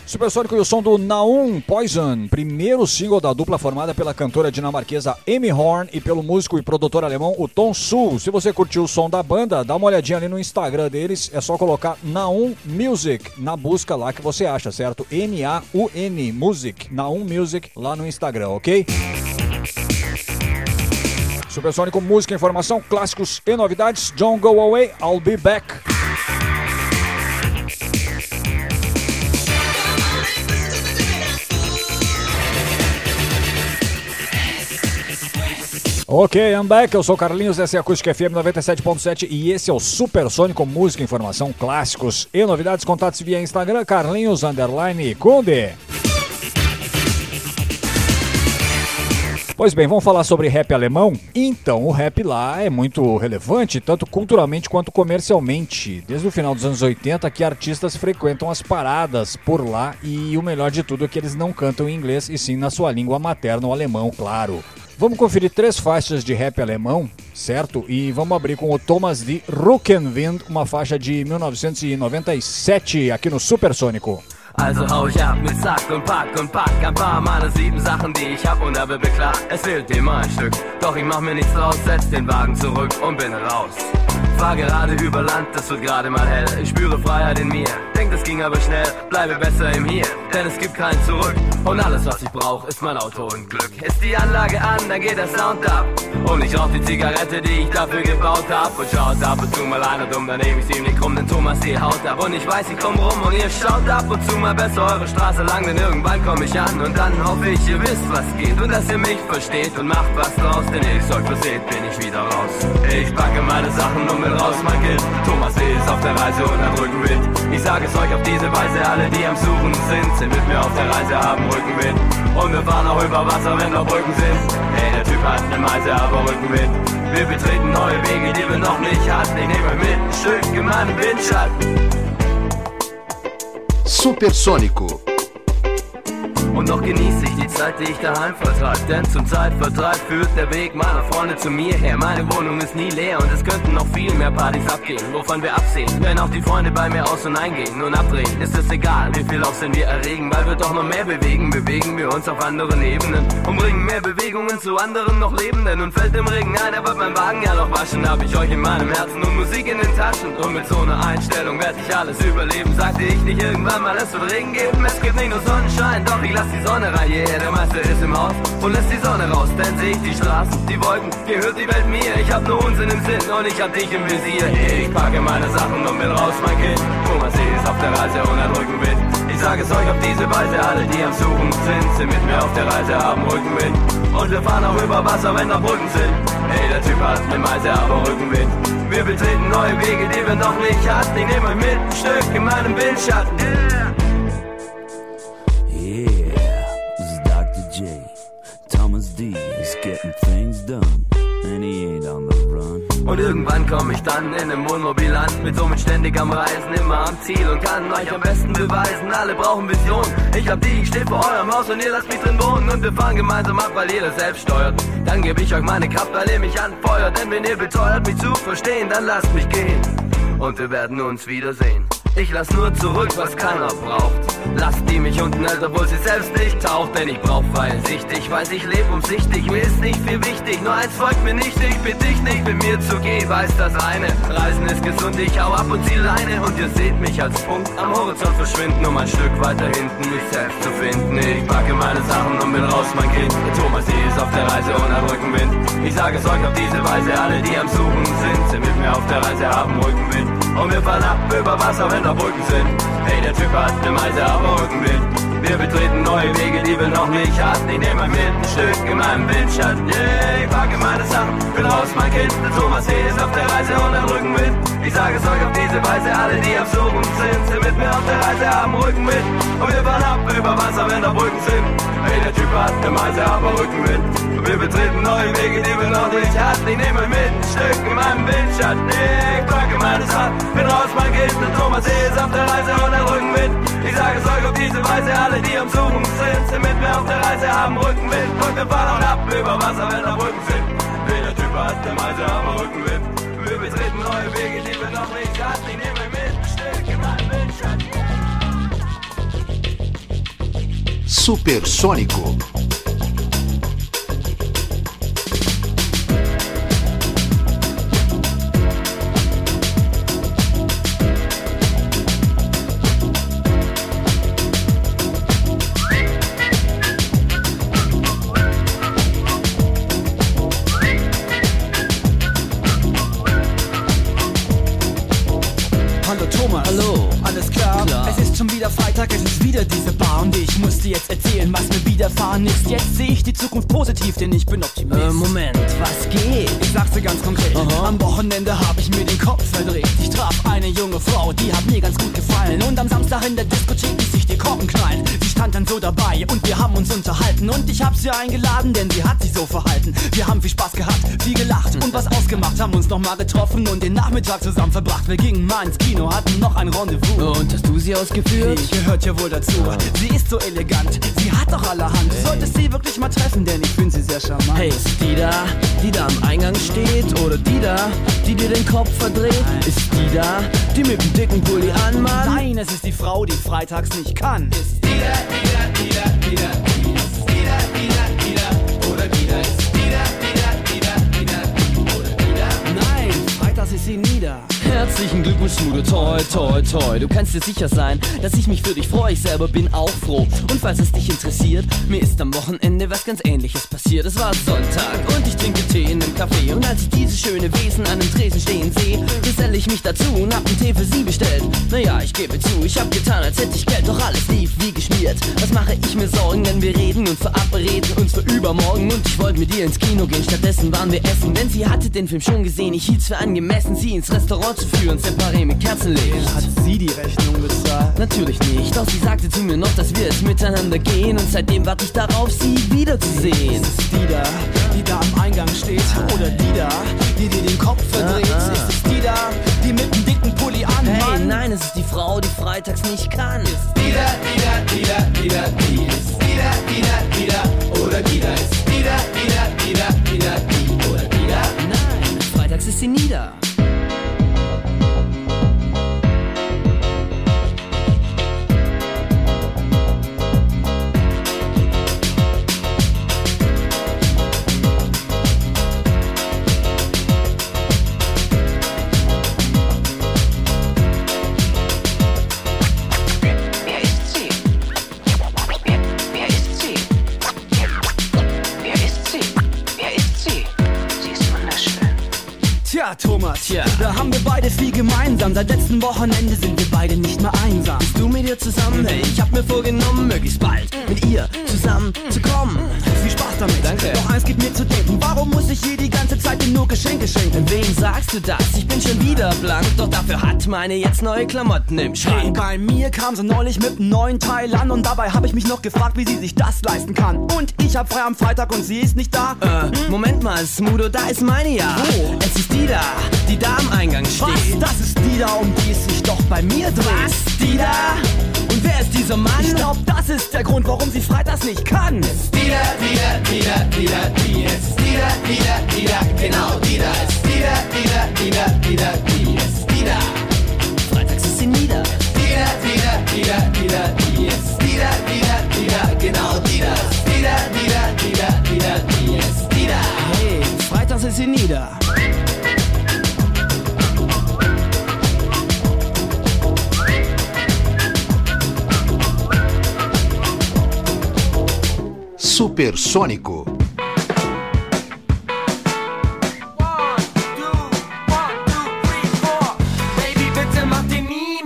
Supersônico e o som do Naum Poison, primeiro single da dupla formada pela cantora dinamarquesa Amy Horn e pelo músico e produtor alemão o Tom Sul. Se você curtiu o som da banda, dá uma olhadinha ali no Instagram deles, é só colocar Naum Music na busca lá que você acha, certo? N-A-U-N Music, Naum Music lá no Instagram, ok? Supersônico, música, informação, clássicos e novidades. Don't go away, I'll be back. Ok, I'm back. Eu sou Carlinhos, essa é a Acústica FM 97.7 e esse é o Supersônico Música, Informação, Clássicos e Novidades. Contatos via Instagram, Carlinhos Underline Conde. Pois bem, vamos falar sobre rap alemão? Então, o rap lá é muito relevante, tanto culturalmente quanto comercialmente. Desde o final dos anos 80 que artistas frequentam as paradas por lá e o melhor de tudo é que eles não cantam em inglês e sim na sua língua materna, o alemão, claro. Vamos conferir três faixas de rap alemão, certo? E vamos abrir com o Thomas de Ruckenwind, uma faixa de 1997 aqui no Supersônico. Also hau ich ab mit Zack und Pack und Pack ein paar meiner sieben Sachen, die ich hab und habe. Es fehlt immer ein Stück, doch ich mach mir nichts draus, setz den Wagen zurück und bin raus. Fahr gerade über Land, es wird gerade mal hell. Ich spüre Freiheit in mir, denk das ging aber schnell. Bleibe besser im Hier, denn es gibt kein Zurück. Und alles was ich brauch, ist mein Auto und Glück. Ist die Anlage an, dann geht der Sound ab. Und ich rauch die Zigarette, die ich dafür gebaut hab. Und schaut ab und zu mal einer dumm, dann nehm ich's ihm nicht krumm, denn Thomas die haut ab. Und ich weiß, ich komm rum und ihr schaut ab und zu mal besser eure Straße lang, denn irgendwann komm ich an. Und dann hoffe ich, ihr wisst, was geht und dass ihr mich versteht und macht was draus, denn ich euch verseht, bin ich wieder raus. Ich packe meine Sachen und bin raus, mein Kind. Thomas ist auf der Reise und am Rückenwind. Ich sage es euch auf diese Weise, alle, die am Suchen sind, sind mit mir auf der Reise, haben Rückenwind. Und wir fahren auch über Wasser, wenn noch Brücken sind. Hey, der Typ hat eine Meise, aber Rückenwind. Wir betreten neue Wege, die wir noch nicht hatten. Ich nehme mit, ein Stück in meinem Windschatten. Supersônico. Und noch genieße ich die Zeit, die ich daheim vertreib. Denn zum Zeitvertreib führt der Weg meiner Freunde zu mir her. Meine Wohnung ist nie leer und es könnten noch viel mehr Partys abgehen, wovon wir absehen. Wenn auch die Freunde bei mir aus und eingehen und abdrehen, ist es egal, wie viel Aufsehen wir erregen, weil wir doch noch mehr bewegen. Bewegen wir uns auf anderen Ebenen und bringen mehr Bewegungen zu anderen noch Lebenden. Und fällt im Regen ein, aber mein Wagen ja noch waschen, hab ich euch in meinem Herzen und Musik in den Taschen. Und mit so einer Einstellung werd ich alles überleben. Sagte ich nicht irgendwann mal, es wird Regen geben, es gibt nicht nur Sonnenschein, doch ich lass die Sonne rein, yeah, der Meister ist im Haus. Und lässt die Sonne raus, dann seh ich die Straßen, die Wolken, gehört die Welt mir, ich hab nur Unsinn im Sinn und ich hab dich im Visier, ich packe meine Sachen und bin raus, mein Kind, Thomas C. ist auf der Reise und hat Rückenwind, ich sage es euch auf diese Weise, alle, die am Suchen sind, sind mit mir auf der Reise, haben Rückenwind. Und wir fahren auch über Wasser, wenn da Brücken sind, hey, der Typ hat eine Meise, aber Rückenwind, wir betreten neue Wege, die wir noch nicht hatten, ich nehme euch mit, ein Stück in meinem Windschatten, yeah. Yeah, Irgendwann komm ich dann in einem Wohnmobil an, mit somit ständig am Reisen, immer am Ziel und kann euch am besten beweisen, alle brauchen Vision. Ich hab die, ich steh vor eurem Haus und ihr lasst mich drin wohnen und wir fahren gemeinsam ab, weil ihr das selbst steuert. Dann geb ich euch meine Kraft, weil ihr mich anfeuert, denn wenn ihr beteuert, mich zu verstehen, dann lasst mich gehen und wir werden uns wiedersehen. Ich lass nur zurück, was keiner braucht. Lasst die mich unten hält, obwohl sie selbst nicht taucht. Denn ich brauch freie Sicht, ich weiß, ich leb umsichtig. Mir ist nicht viel wichtig, nur eins folgt mir nicht. Ich bitte dich nicht, mit mir zu gehen, weiß das eine. Reisen ist gesund, ich hau ab und zieh Leine. Und ihr seht mich als Punkt am Horizont verschwinden, um ein Stück weiter hinten mich selbst zu finden. Ich packe meine Sachen und bin raus, mein Kind. Thomas, die ist auf der Reise hat Rückenwind. Ich sage es euch auf diese Weise, alle, die am Suchen sind, sind mit mir auf der Reise, haben Rückenwind. Und wir fahren ab über Wasser, wenn Brücken sind. Hey, der Typ hat ne Meise, aber Rückenwind. Wir betreten neue Wege, die wir noch nicht hatten. Ich nehme mit ein Stück in meinem Windschatten. Yeah, ich packe meine Sachen, bin raus, mein Kind. Der Thomas hier ist auf der Reise und hat Rückenwind. Ich sage es euch auf diese Weise, alle, die am Suchen sind, sind mit mir auf der Reise, haben Rückenwind. Und wir fahren ab über Wasser, wenn da Brücken sind. Hey, der Typ hat ne Meise, aber Rückenwind. Und wir betreten neue Wege, die wir noch nicht hatten. Ich nehme mit ein Stück in meinem Windschatten. Ich packe meine Sachen, bin raus, mein Kind. Der Thomas hier ist auf der Reise und hat Rückenwind. Ich sage es euch auf diese Weise, alle, die am Suchen sind, sind mit mir auf der Reise, haben Rückenwind. Und wir fahren ab über Wasser, wenn da Brücken sind. Hey, der Typ hat ne Meise, aber Rückenwind. Wir betreten neue Wege, die wir noch nicht hatten. Ich nehme Supersônico. Hallo Thomas. Hallo. Alles klar? Es ist schon wieder Freitag, es ist wieder diese Bar und ich muss dir jetzt erzählen, was mir widerfahren ist. Jetzt sehe ich die Zukunft positiv, denn ich bin Optimist. Äh, Moment, was geht? Ich sag's dir ganz konkret. Am Wochenende habe ich mir den Kopf verdreht. Ich traf eine junge Frau, die hat mir ganz gut gefallen. Und am Samstag in der Diskothek ließ sich die Korken knallen. Sie stand dann so dabei und wir haben uns unterhalten. Und ich hab sie eingeladen, denn sie hat sich so verhalten. Wir haben viel Spaß gehabt, viel gelacht und was ausgemacht. Haben uns nochmal getroffen und den Nachmittag zusammen verbracht. Wir gingen mal ins Kino, hatten noch ein Rendezvous. Und hast du sie ausgeführt? Die gehört ja wohl dazu. Sie ist so elegant, sie hat doch allerhand. Du solltest sie wirklich mal treffen, denn ich finde sie sehr charmant. Hey, ist die da, die da am Eingang steht? Oder die da, die dir den Kopf verdreht? Ist die da, die mit dem dicken Pulli anmacht? Nein, es ist die Frau, die freitags nicht kann. Ist die da, die da, die da, die da, die ist die da, die da, die da, oder die da ist die da, die da, die da, die da, oder die da. Nein, freitags ist sie nieder. Herzlichen Glückwunsch, Smudo, toi, toi, toi. Du kannst dir sicher sein, dass ich mich für dich freue. Ich selber bin auch froh. Und falls es dich interessiert, mir ist am Wochenende was ganz ähnliches passiert. Es war Sonntag und ich trinke Tee in einem Café. Und als ich diese schöne Wesen an dem Tresen stehen sehe, geselle ich mich dazu und hab einen Tee für sie bestellt. Naja, ich gebe zu, ich hab getan, als hätte ich Geld, doch alles lief wie geschmiert. Was mache ich mir Sorgen, wenn wir reden und verabreden uns für übermorgen? Und ich wollte mit ihr ins Kino gehen, stattdessen waren wir essen. Denn sie hatte den Film schon gesehen, ich hielt's für angemessen, sie ins Restaurant zu führen, separé mit Kerzenlicht. Hat sie die Rechnung bezahlt? Natürlich nicht, doch sie sagte zu mir noch, dass wir jetzt miteinander gehen. Und seitdem warte ich darauf, sie wiederzusehen. Ist es die da, die da am Eingang steht? Oder die da, die dir den Kopf verdreht? Ah, ah. Ist es die da, die mit dem dicken Pulli an? Hey, nein, es ist die Frau, die freitags nicht kann. Ist die da, die da, die da, die da, die ist die da, die da, die da, oder die da ist die da, die da, die da, die da, die oder die da? Nein, freitags ist sie nieder. Wer Thomas, da haben wir beide viel gemeinsam. Seit letzten Wochenende sind wir beide nicht mehr einsam. Bist du mit ihr zusammen? Hey, ich hab mir vorgenommen, möglichst bald mit ihr zusammen zu kommen. Viel Spaß damit. Danke. Doch eins gibt mir zu denken. Warum muss ich hier die ganze Zeit dir nur Geschenke schenken? Wem sagst du das? Ich bin schon wieder blank, doch dafür hat meine jetzt neue Klamotten im Hey, Schrank. bei mir kam sie neulich mit einem neuen Teil an und dabei habe ich mich noch gefragt, wie sie sich das leisten kann. Und ich hab frei am Freitag und sie ist nicht da. Äh, Moment mal, Smudo, da ist meine ja. Wo? Es ist die da, die da am Eingang steht. Was? Das ist die da, um die es sich doch bei mir dreht. Was? Die da? Und wer ist dieser Mann? Ich glaub, das ist der Grund, warum sie freitags nicht kann. Die da, die da, die da, die da, die ist die da, die da, die da, genau die da ist die da, die da, die da, die da, die ist die da. Freitags ist sie nieder. Die da, die da, die da, die da, die ist die da, die da, die da, genau die da ist die da, die da, die da, die da, die ist die da. Hey, freitags ist sie nieder. Supersônico. Baby, bitte mach dir nie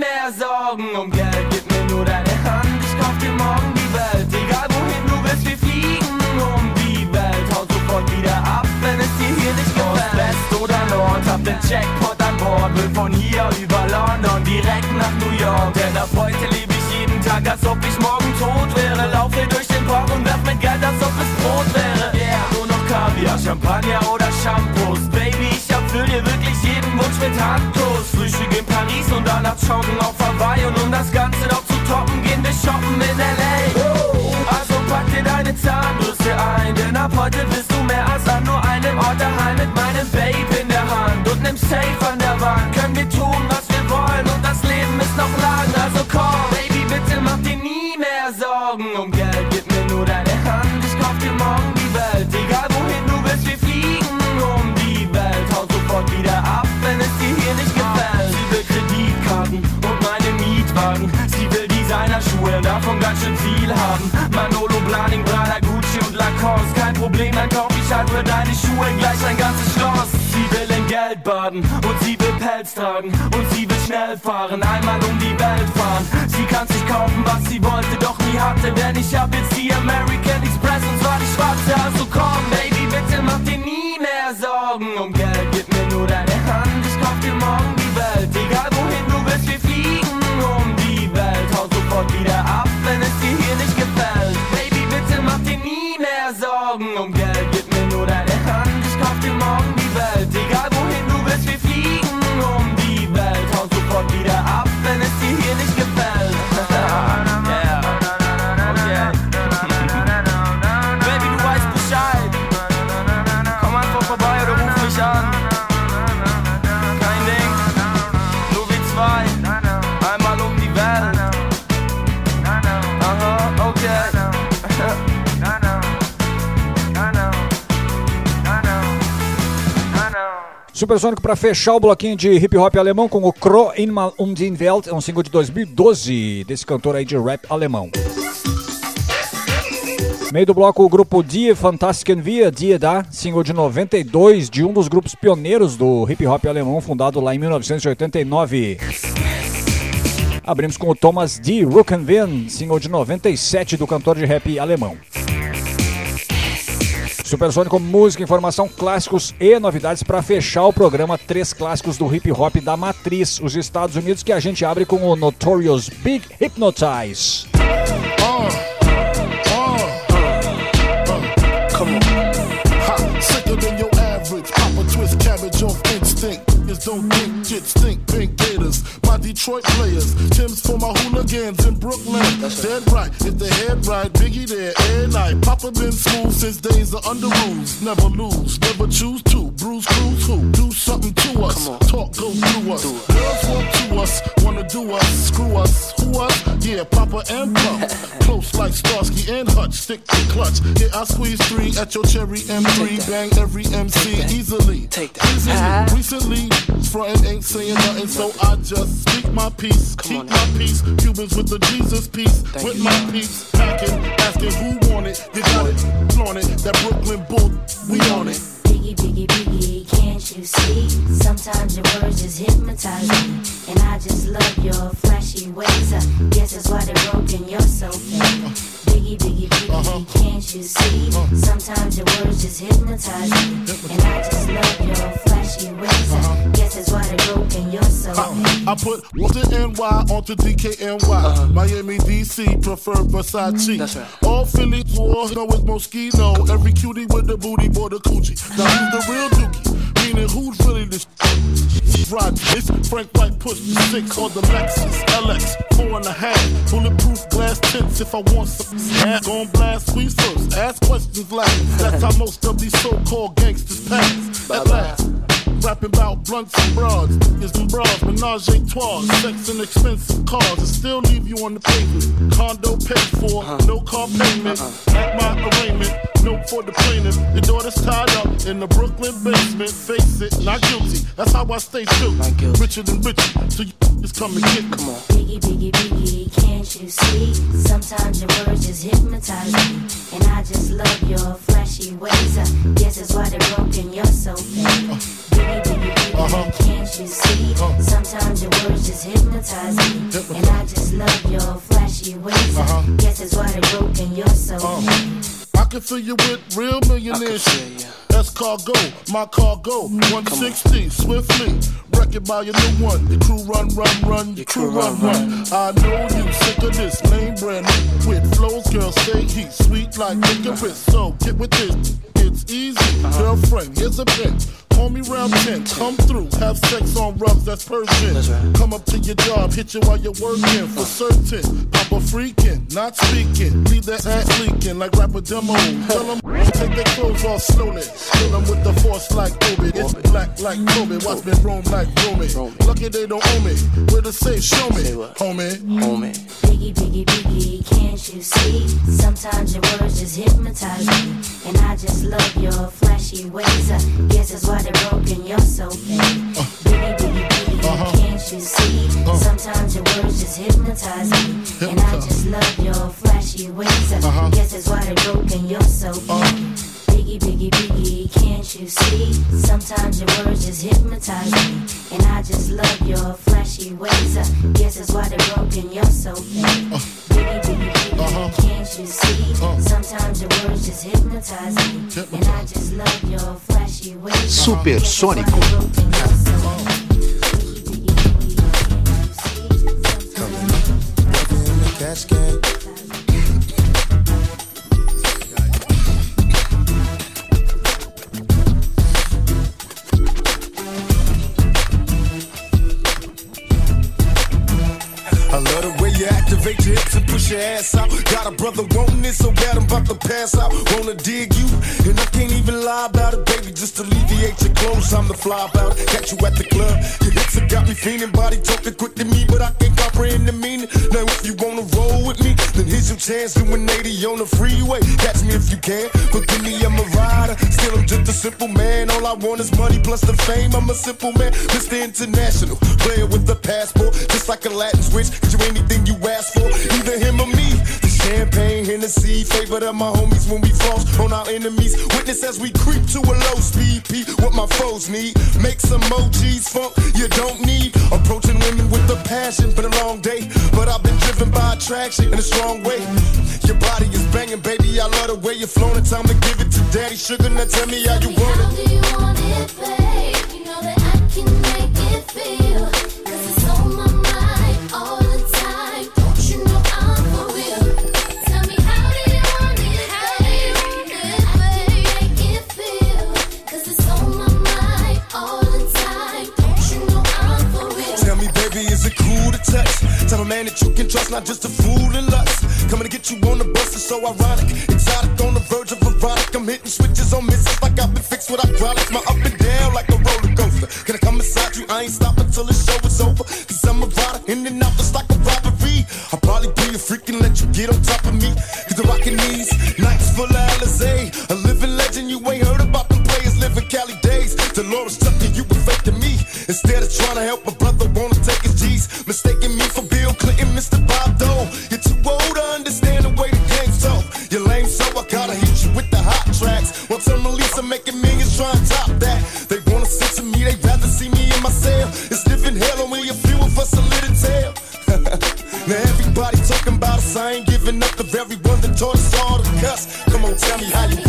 ich halt für deine Schuhe gleich ein ganzes Schloss. Sie will in Geld baden und sie will Pelz tragen und sie will schnell fahren, einmal um die Welt fahren. Sie kann sich kaufen, was sie wollte, doch nie hatte, denn ich hab jetzt die American Supersônico para fechar o bloquinho de hip hop alemão com o Kro in mal um die Welt, é um single de 2012 desse cantor aí de rap alemão. Meio do bloco, o grupo Die Fantastiken Wir, Die Da, single de 92 de um dos grupos pioneiros do hip hop alemão, fundado lá em 1989. Abrimos com o Thomas D. Ruckenwin, single de 97 do cantor de rap alemão. Supersônico, música, informação, clássicos e novidades para fechar o programa Três Clássicos do Hip Hop da Matriz, os Estados Unidos, que a gente abre com o Notorious Big Hypnotize. Niggas don't think shit think Pink gators, my Detroit players. Tim's for my hooligans in Brooklyn. Dead right, if they head right, Biggie there every night. Papa been smooth since days of under rules. Never lose, never choose to. Bruise, cruise, who? Do something to us. Talk, go through us. Girls want to us, wanna do us, screw us. Who us? Yeah, Papa and Pump. Close like Starsky and Hutch, stick to clutch. Yeah, I squeeze three at your cherry M3. Bang every MC easily. Take that. Easily. Recently, frontin' ain't saying nothing, so I just speak my peace. Keep my peace. Cubans with the Jesus peace. with my peace. Packing, asking who want it. You got it, flaunt it. That Brooklyn bull, we on it. Biggie, biggie, biggie, can't you see? Sometimes your words just hypnotize me. And I just love your flashy ways. I guess that's why they're broken, you're so fake. Biggie, biggie, biggie, uh-huh. can't you see? Uh-huh. Sometimes your words just hypnotize me. And I just love your flashy ways. I uh-huh. guess that's why they're broken, you're so fake. Uh, I put the NY onto DKNY. Miami, DC, prefer Versace. That's right. All Philly wars know it's Moschino. Every cutie with the booty, boy, the coochie. Now who's the real dookie? Meaning who's really the Rod, it's Frank White push six or the Lexus LX four and a half. Bulletproof glass tips if I want some ass. Gon' blast squeeze first, ask questions last. That's how most of these so-called gangsters pass. At last. Rapping about blunts and broads, niggas and bras, menage a trois, sex and expensive cars, and still leave you on the pavement. Condo paid for, uh-huh. no car payment. Uh-uh. At my arraignment, note for the plaintiff. Your daughter's tied up in the Brooklyn basement. Face it, not guilty. That's how I stay true. Richer than richer, so you just come and get me. Come on. Biggie, biggie, biggie, can't you see? Sometimes your words just hypnotize me. And I just love your flashy ways. I guess that's why they're broken, you're so fake. Uh-huh. Biggie, biggie, biggie, uh-huh. can't you see? Uh-huh. Sometimes your words just hypnotize me. And I just love your flashy ways. I guess that's why they're broken, you're so fake. I can fill you with real millionaires. That's cargo, my cargo. 160, swiftly. Wreck it by your new one. Your crew run, run, run. Your crew run, run. I know you sick of this lame brand new. with flows. Girl, say he's sweet like licorice. So get with this. It's easy. Girlfriend, here's a pin. Call me round 10, come through, have sex on rubs, that's Persian. Come up to your job, hit you while you're working, for certain. Papa freaking, not speaking, leave that ass leaking like rapper demo. Tell them, take their clothes off slowly. Kill them with the force like Obi. It's black like Kobe, watch me roam like Romy. Lucky they don't owe me, where to say, show me, homie. Homie. Biggie, biggie, biggie, can't you see? Sometimes your words just hypnotize me. And I just love your flashy ways. I guess that's why they're broken, you're so fake. Biggie, biggie, biggie, uh-huh. can't you see? Uh-huh. Sometimes your words just hypnotize me. And I just love your flashy ways. I uh-huh. guess that's why they're broken, you're so fake. Biggie, biggie, biggie, can't you see? Sometimes your words just hypnotize me. And I just love your flashy ways. I guess that's why they're broken, you're so fake. Biggie, biggie, biggie, can't you see? Sometimes your words just hypnotize me. And I just love your flashy ways. Supersônico. Cascade. Your ass out. Got a brother wanting it so bad I'm about to pass out. Wanna dig you, and I can't even lie about it, baby. Just alleviate your clothes, I'm the fly about it. Catch you at the club, your hips have got me feeling. Body talking quick to me, but I can't comprehend the meaning. Now if you wanna roll with me, then here's your chance doing 80 on the freeway. Catch me if you can, but give me I'm a rider. Still I'm just a simple man. All I want is money plus the fame. I'm a simple man, Mr. International, player with a passport, just like a Latin switch. Get you anything you ask for, either him or me. The champagne, Hennessy, favorite of my homies when we floss on our enemies. Witness as we creep to a low speed. P, what my foes need. Make some emojis, funk you don't need. Approaching women with a passion, been a long day, but I've been driven by attraction in a strong way. Your body is banging, baby. I love the way you're flowing. Time to give it to daddy. Sugar, now tell me how you want it. Tell Tell a man that you can trust, not just a fool in lust. Coming to get you on the bus is so ironic. Exotic on the verge of erotic. I'm hitting switches on misses like I've been fixed with hydraulics. My up and down like a roller coaster. Can I come inside you? I ain't stopping till the show is over. Cause I'm a rider, in and out just like a robbery. I'll probably be a freak and let you get on top of me. Cause the rockin' these nights full of Alizé. A living legend, you ain't heard about them players living Cali days. Dolores Tucker, you were fake to me. Instead of trying to help a brother, wanna take his G's. Mistaking me for Bill Clinton, Mr. Bob Dole. You're too old to understand the way the game's tough. You're lame, so I gotta hit you with the hot tracks. Once I'm Lisa making millions, trying to top that. They wanna sit to me, they'd rather see me in my cell. It's living hell, only a few of us a little tale. now everybody talking about us, I ain't giving up the very one that taught us all to cuss. Come on, tell me how you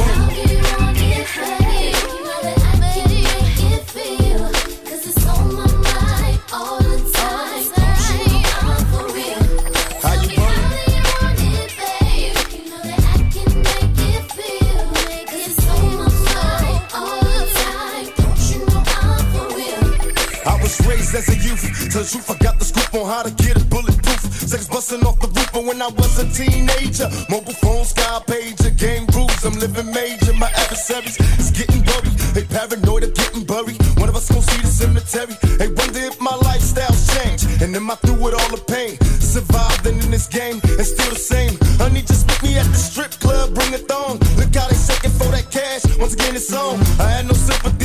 when I was a teenager, mobile phone, sky pager, game rules. I'm living major. My adversaries is getting worried. They paranoid of getting buried. One of us gon' see the cemetery. They wonder if my lifestyle's changed. And am I through with all the pain? Surviving in this game and still the same. Honey, just meet me at the strip club, bring a thong. Look how they shaking for that cash. Once again, it's on. I had no sympathy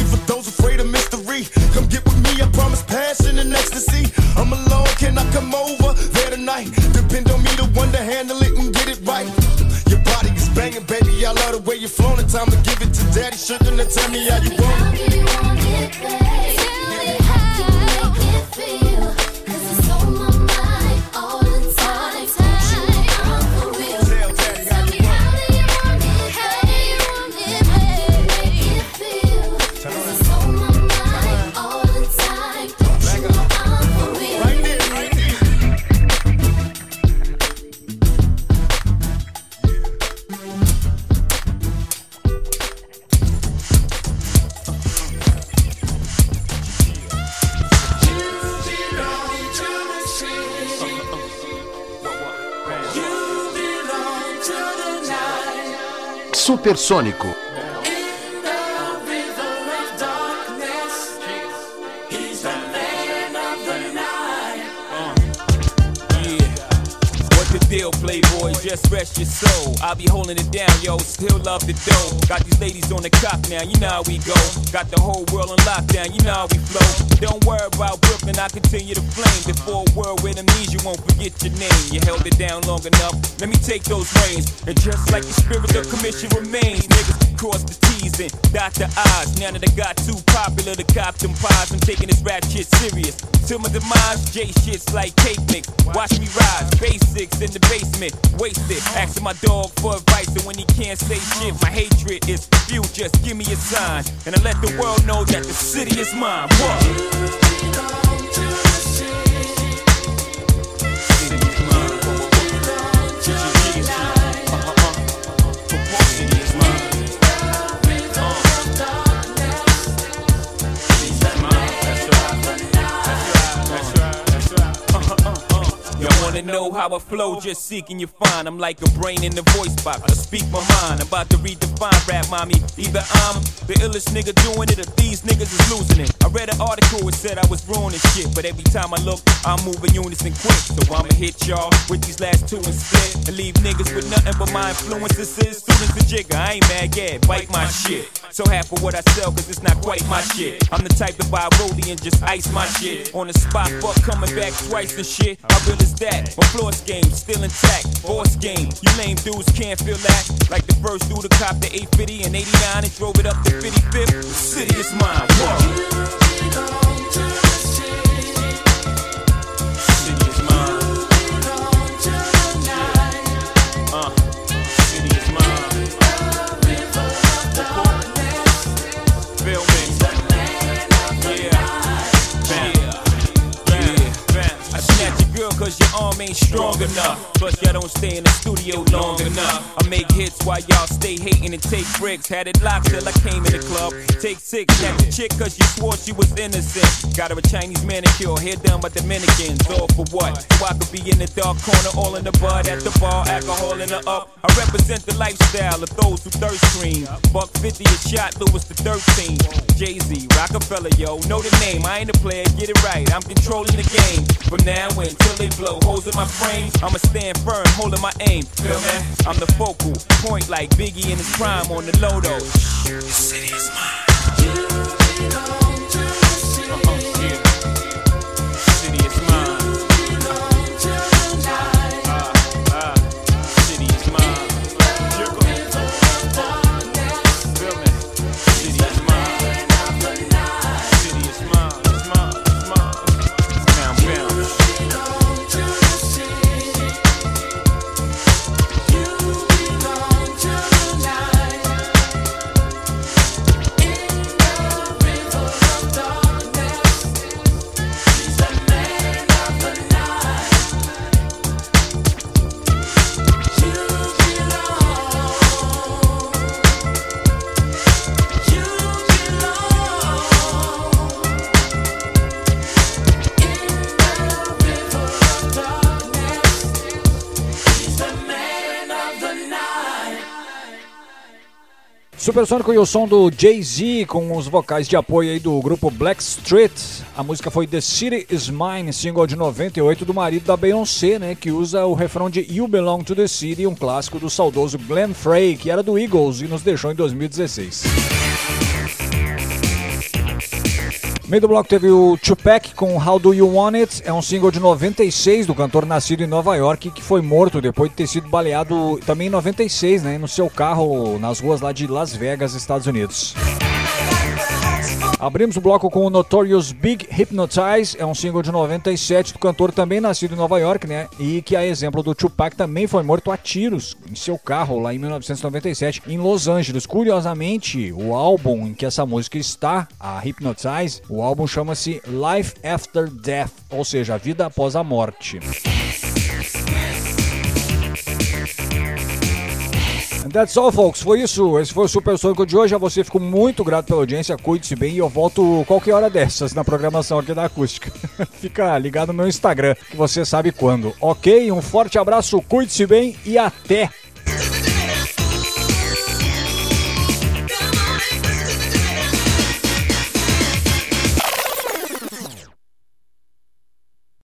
time to give it to daddy. Sugar, now tell me how you want it. Deal, playboys? Just rest your soul. I'll be holding it down, yo. Still love the dough. Ladies on the cop now, you know how we go. Got the whole world on lockdown, you know how we flow. Don't worry about Brooklyn, I continue to flame. Before a world with amnesia won't forget your name. You held it down long enough. Let me take those reins. And just like the spirit of commission remains, niggas cross the T's and dot the I's. Now that I got too popular to cop them pies, I'm taking this rap shit serious. Till my demise, J shit's like cake mix. Watch me rise, basics in the basement, wasted. Asking my dog for advice, and when he can't say shit, my hatred is few. Just give me a sign, and I let the world know that the city is mine. What? Wanna know how I flow? Just seeking you find. I'm like a brain in the voice box. I speak my mind. I'm about to redefine rap, mommy. Either I'm the illest nigga doing it, or these niggas is losing it. I read an article, it said I was ruining shit, but every time I look, I'm moving units and quick. So I'ma hit y'all with these last two and split, and leave niggas with nothing but my influences. Is students and jigger. I ain't mad, yeah, bite my shit. So half of what I sell, cause it's not quite my shit. I'm the type to buy rollie and just ice my shit. On the spot, fuck coming back twice and shit. How real is that? My floor game still intact. Boss game, you lame dudes can't feel that. Like the first dude to cop the 850 and 89 and drove it up to 55th. The city is mine. Whoa. Ain't strong enough. Plus, y'all don't stay in the studio long enough. I make hits while y'all stay hating and take bricks. Had it locked till I came in the club. Take six, snatch the chick cause you swore she was innocent. Got her a Chinese manicure, hair done by Dominicans. All for what? So I could be in the dark corner, all in the bud at the bar, alcohol in the up. I represent the lifestyle of those who thirst cream. Buck 50 a shot, Lewis the 13. Jay Z, Rockefeller, yo, know the name. I ain't a player, get it right. I'm controlling the game. From now until they blow holes in my frame, I'ma stand firm, holding my aim. Feel me? I'm the focal point like Biggie in his prime on the Lodo. The city is mine. Uh-uh, yeah. City Supersônico e o som do Jay-Z com os vocais de apoio aí do grupo Blackstreet. A música foi The City Is Mine, single de 98 do marido da Beyoncé, né, que usa o refrão de You Belong to the City, um clássico do saudoso Glenn Frey, que era do Eagles e nos deixou em 2016. Meio do bloco teve o Tupac com How Do You Want It, é um single de 96 do cantor nascido em Nova York que foi morto depois de ter sido baleado também em 96, né, no seu carro nas ruas lá de Las Vegas, Estados Unidos. Abrimos o bloco com o Notorious Big Hypnotize, é um single de 97 do cantor também nascido em Nova York, né? E que, a exemplo do Tupac, também foi morto a tiros em seu carro lá em 1997 em Los Angeles. Curiosamente, o álbum em que essa música está, a Hypnotize, o álbum chama-se Life After Death, ou seja, a vida após a morte. And that's all, folks. Foi isso. Esse foi o Super Sônico de hoje. A você fico muito grato pela audiência. Cuide-se bem e eu volto qualquer hora dessas na programação aqui da Acústica. Fica ligado no meu Instagram, que você sabe quando. Ok? Um forte abraço, cuide-se bem e até!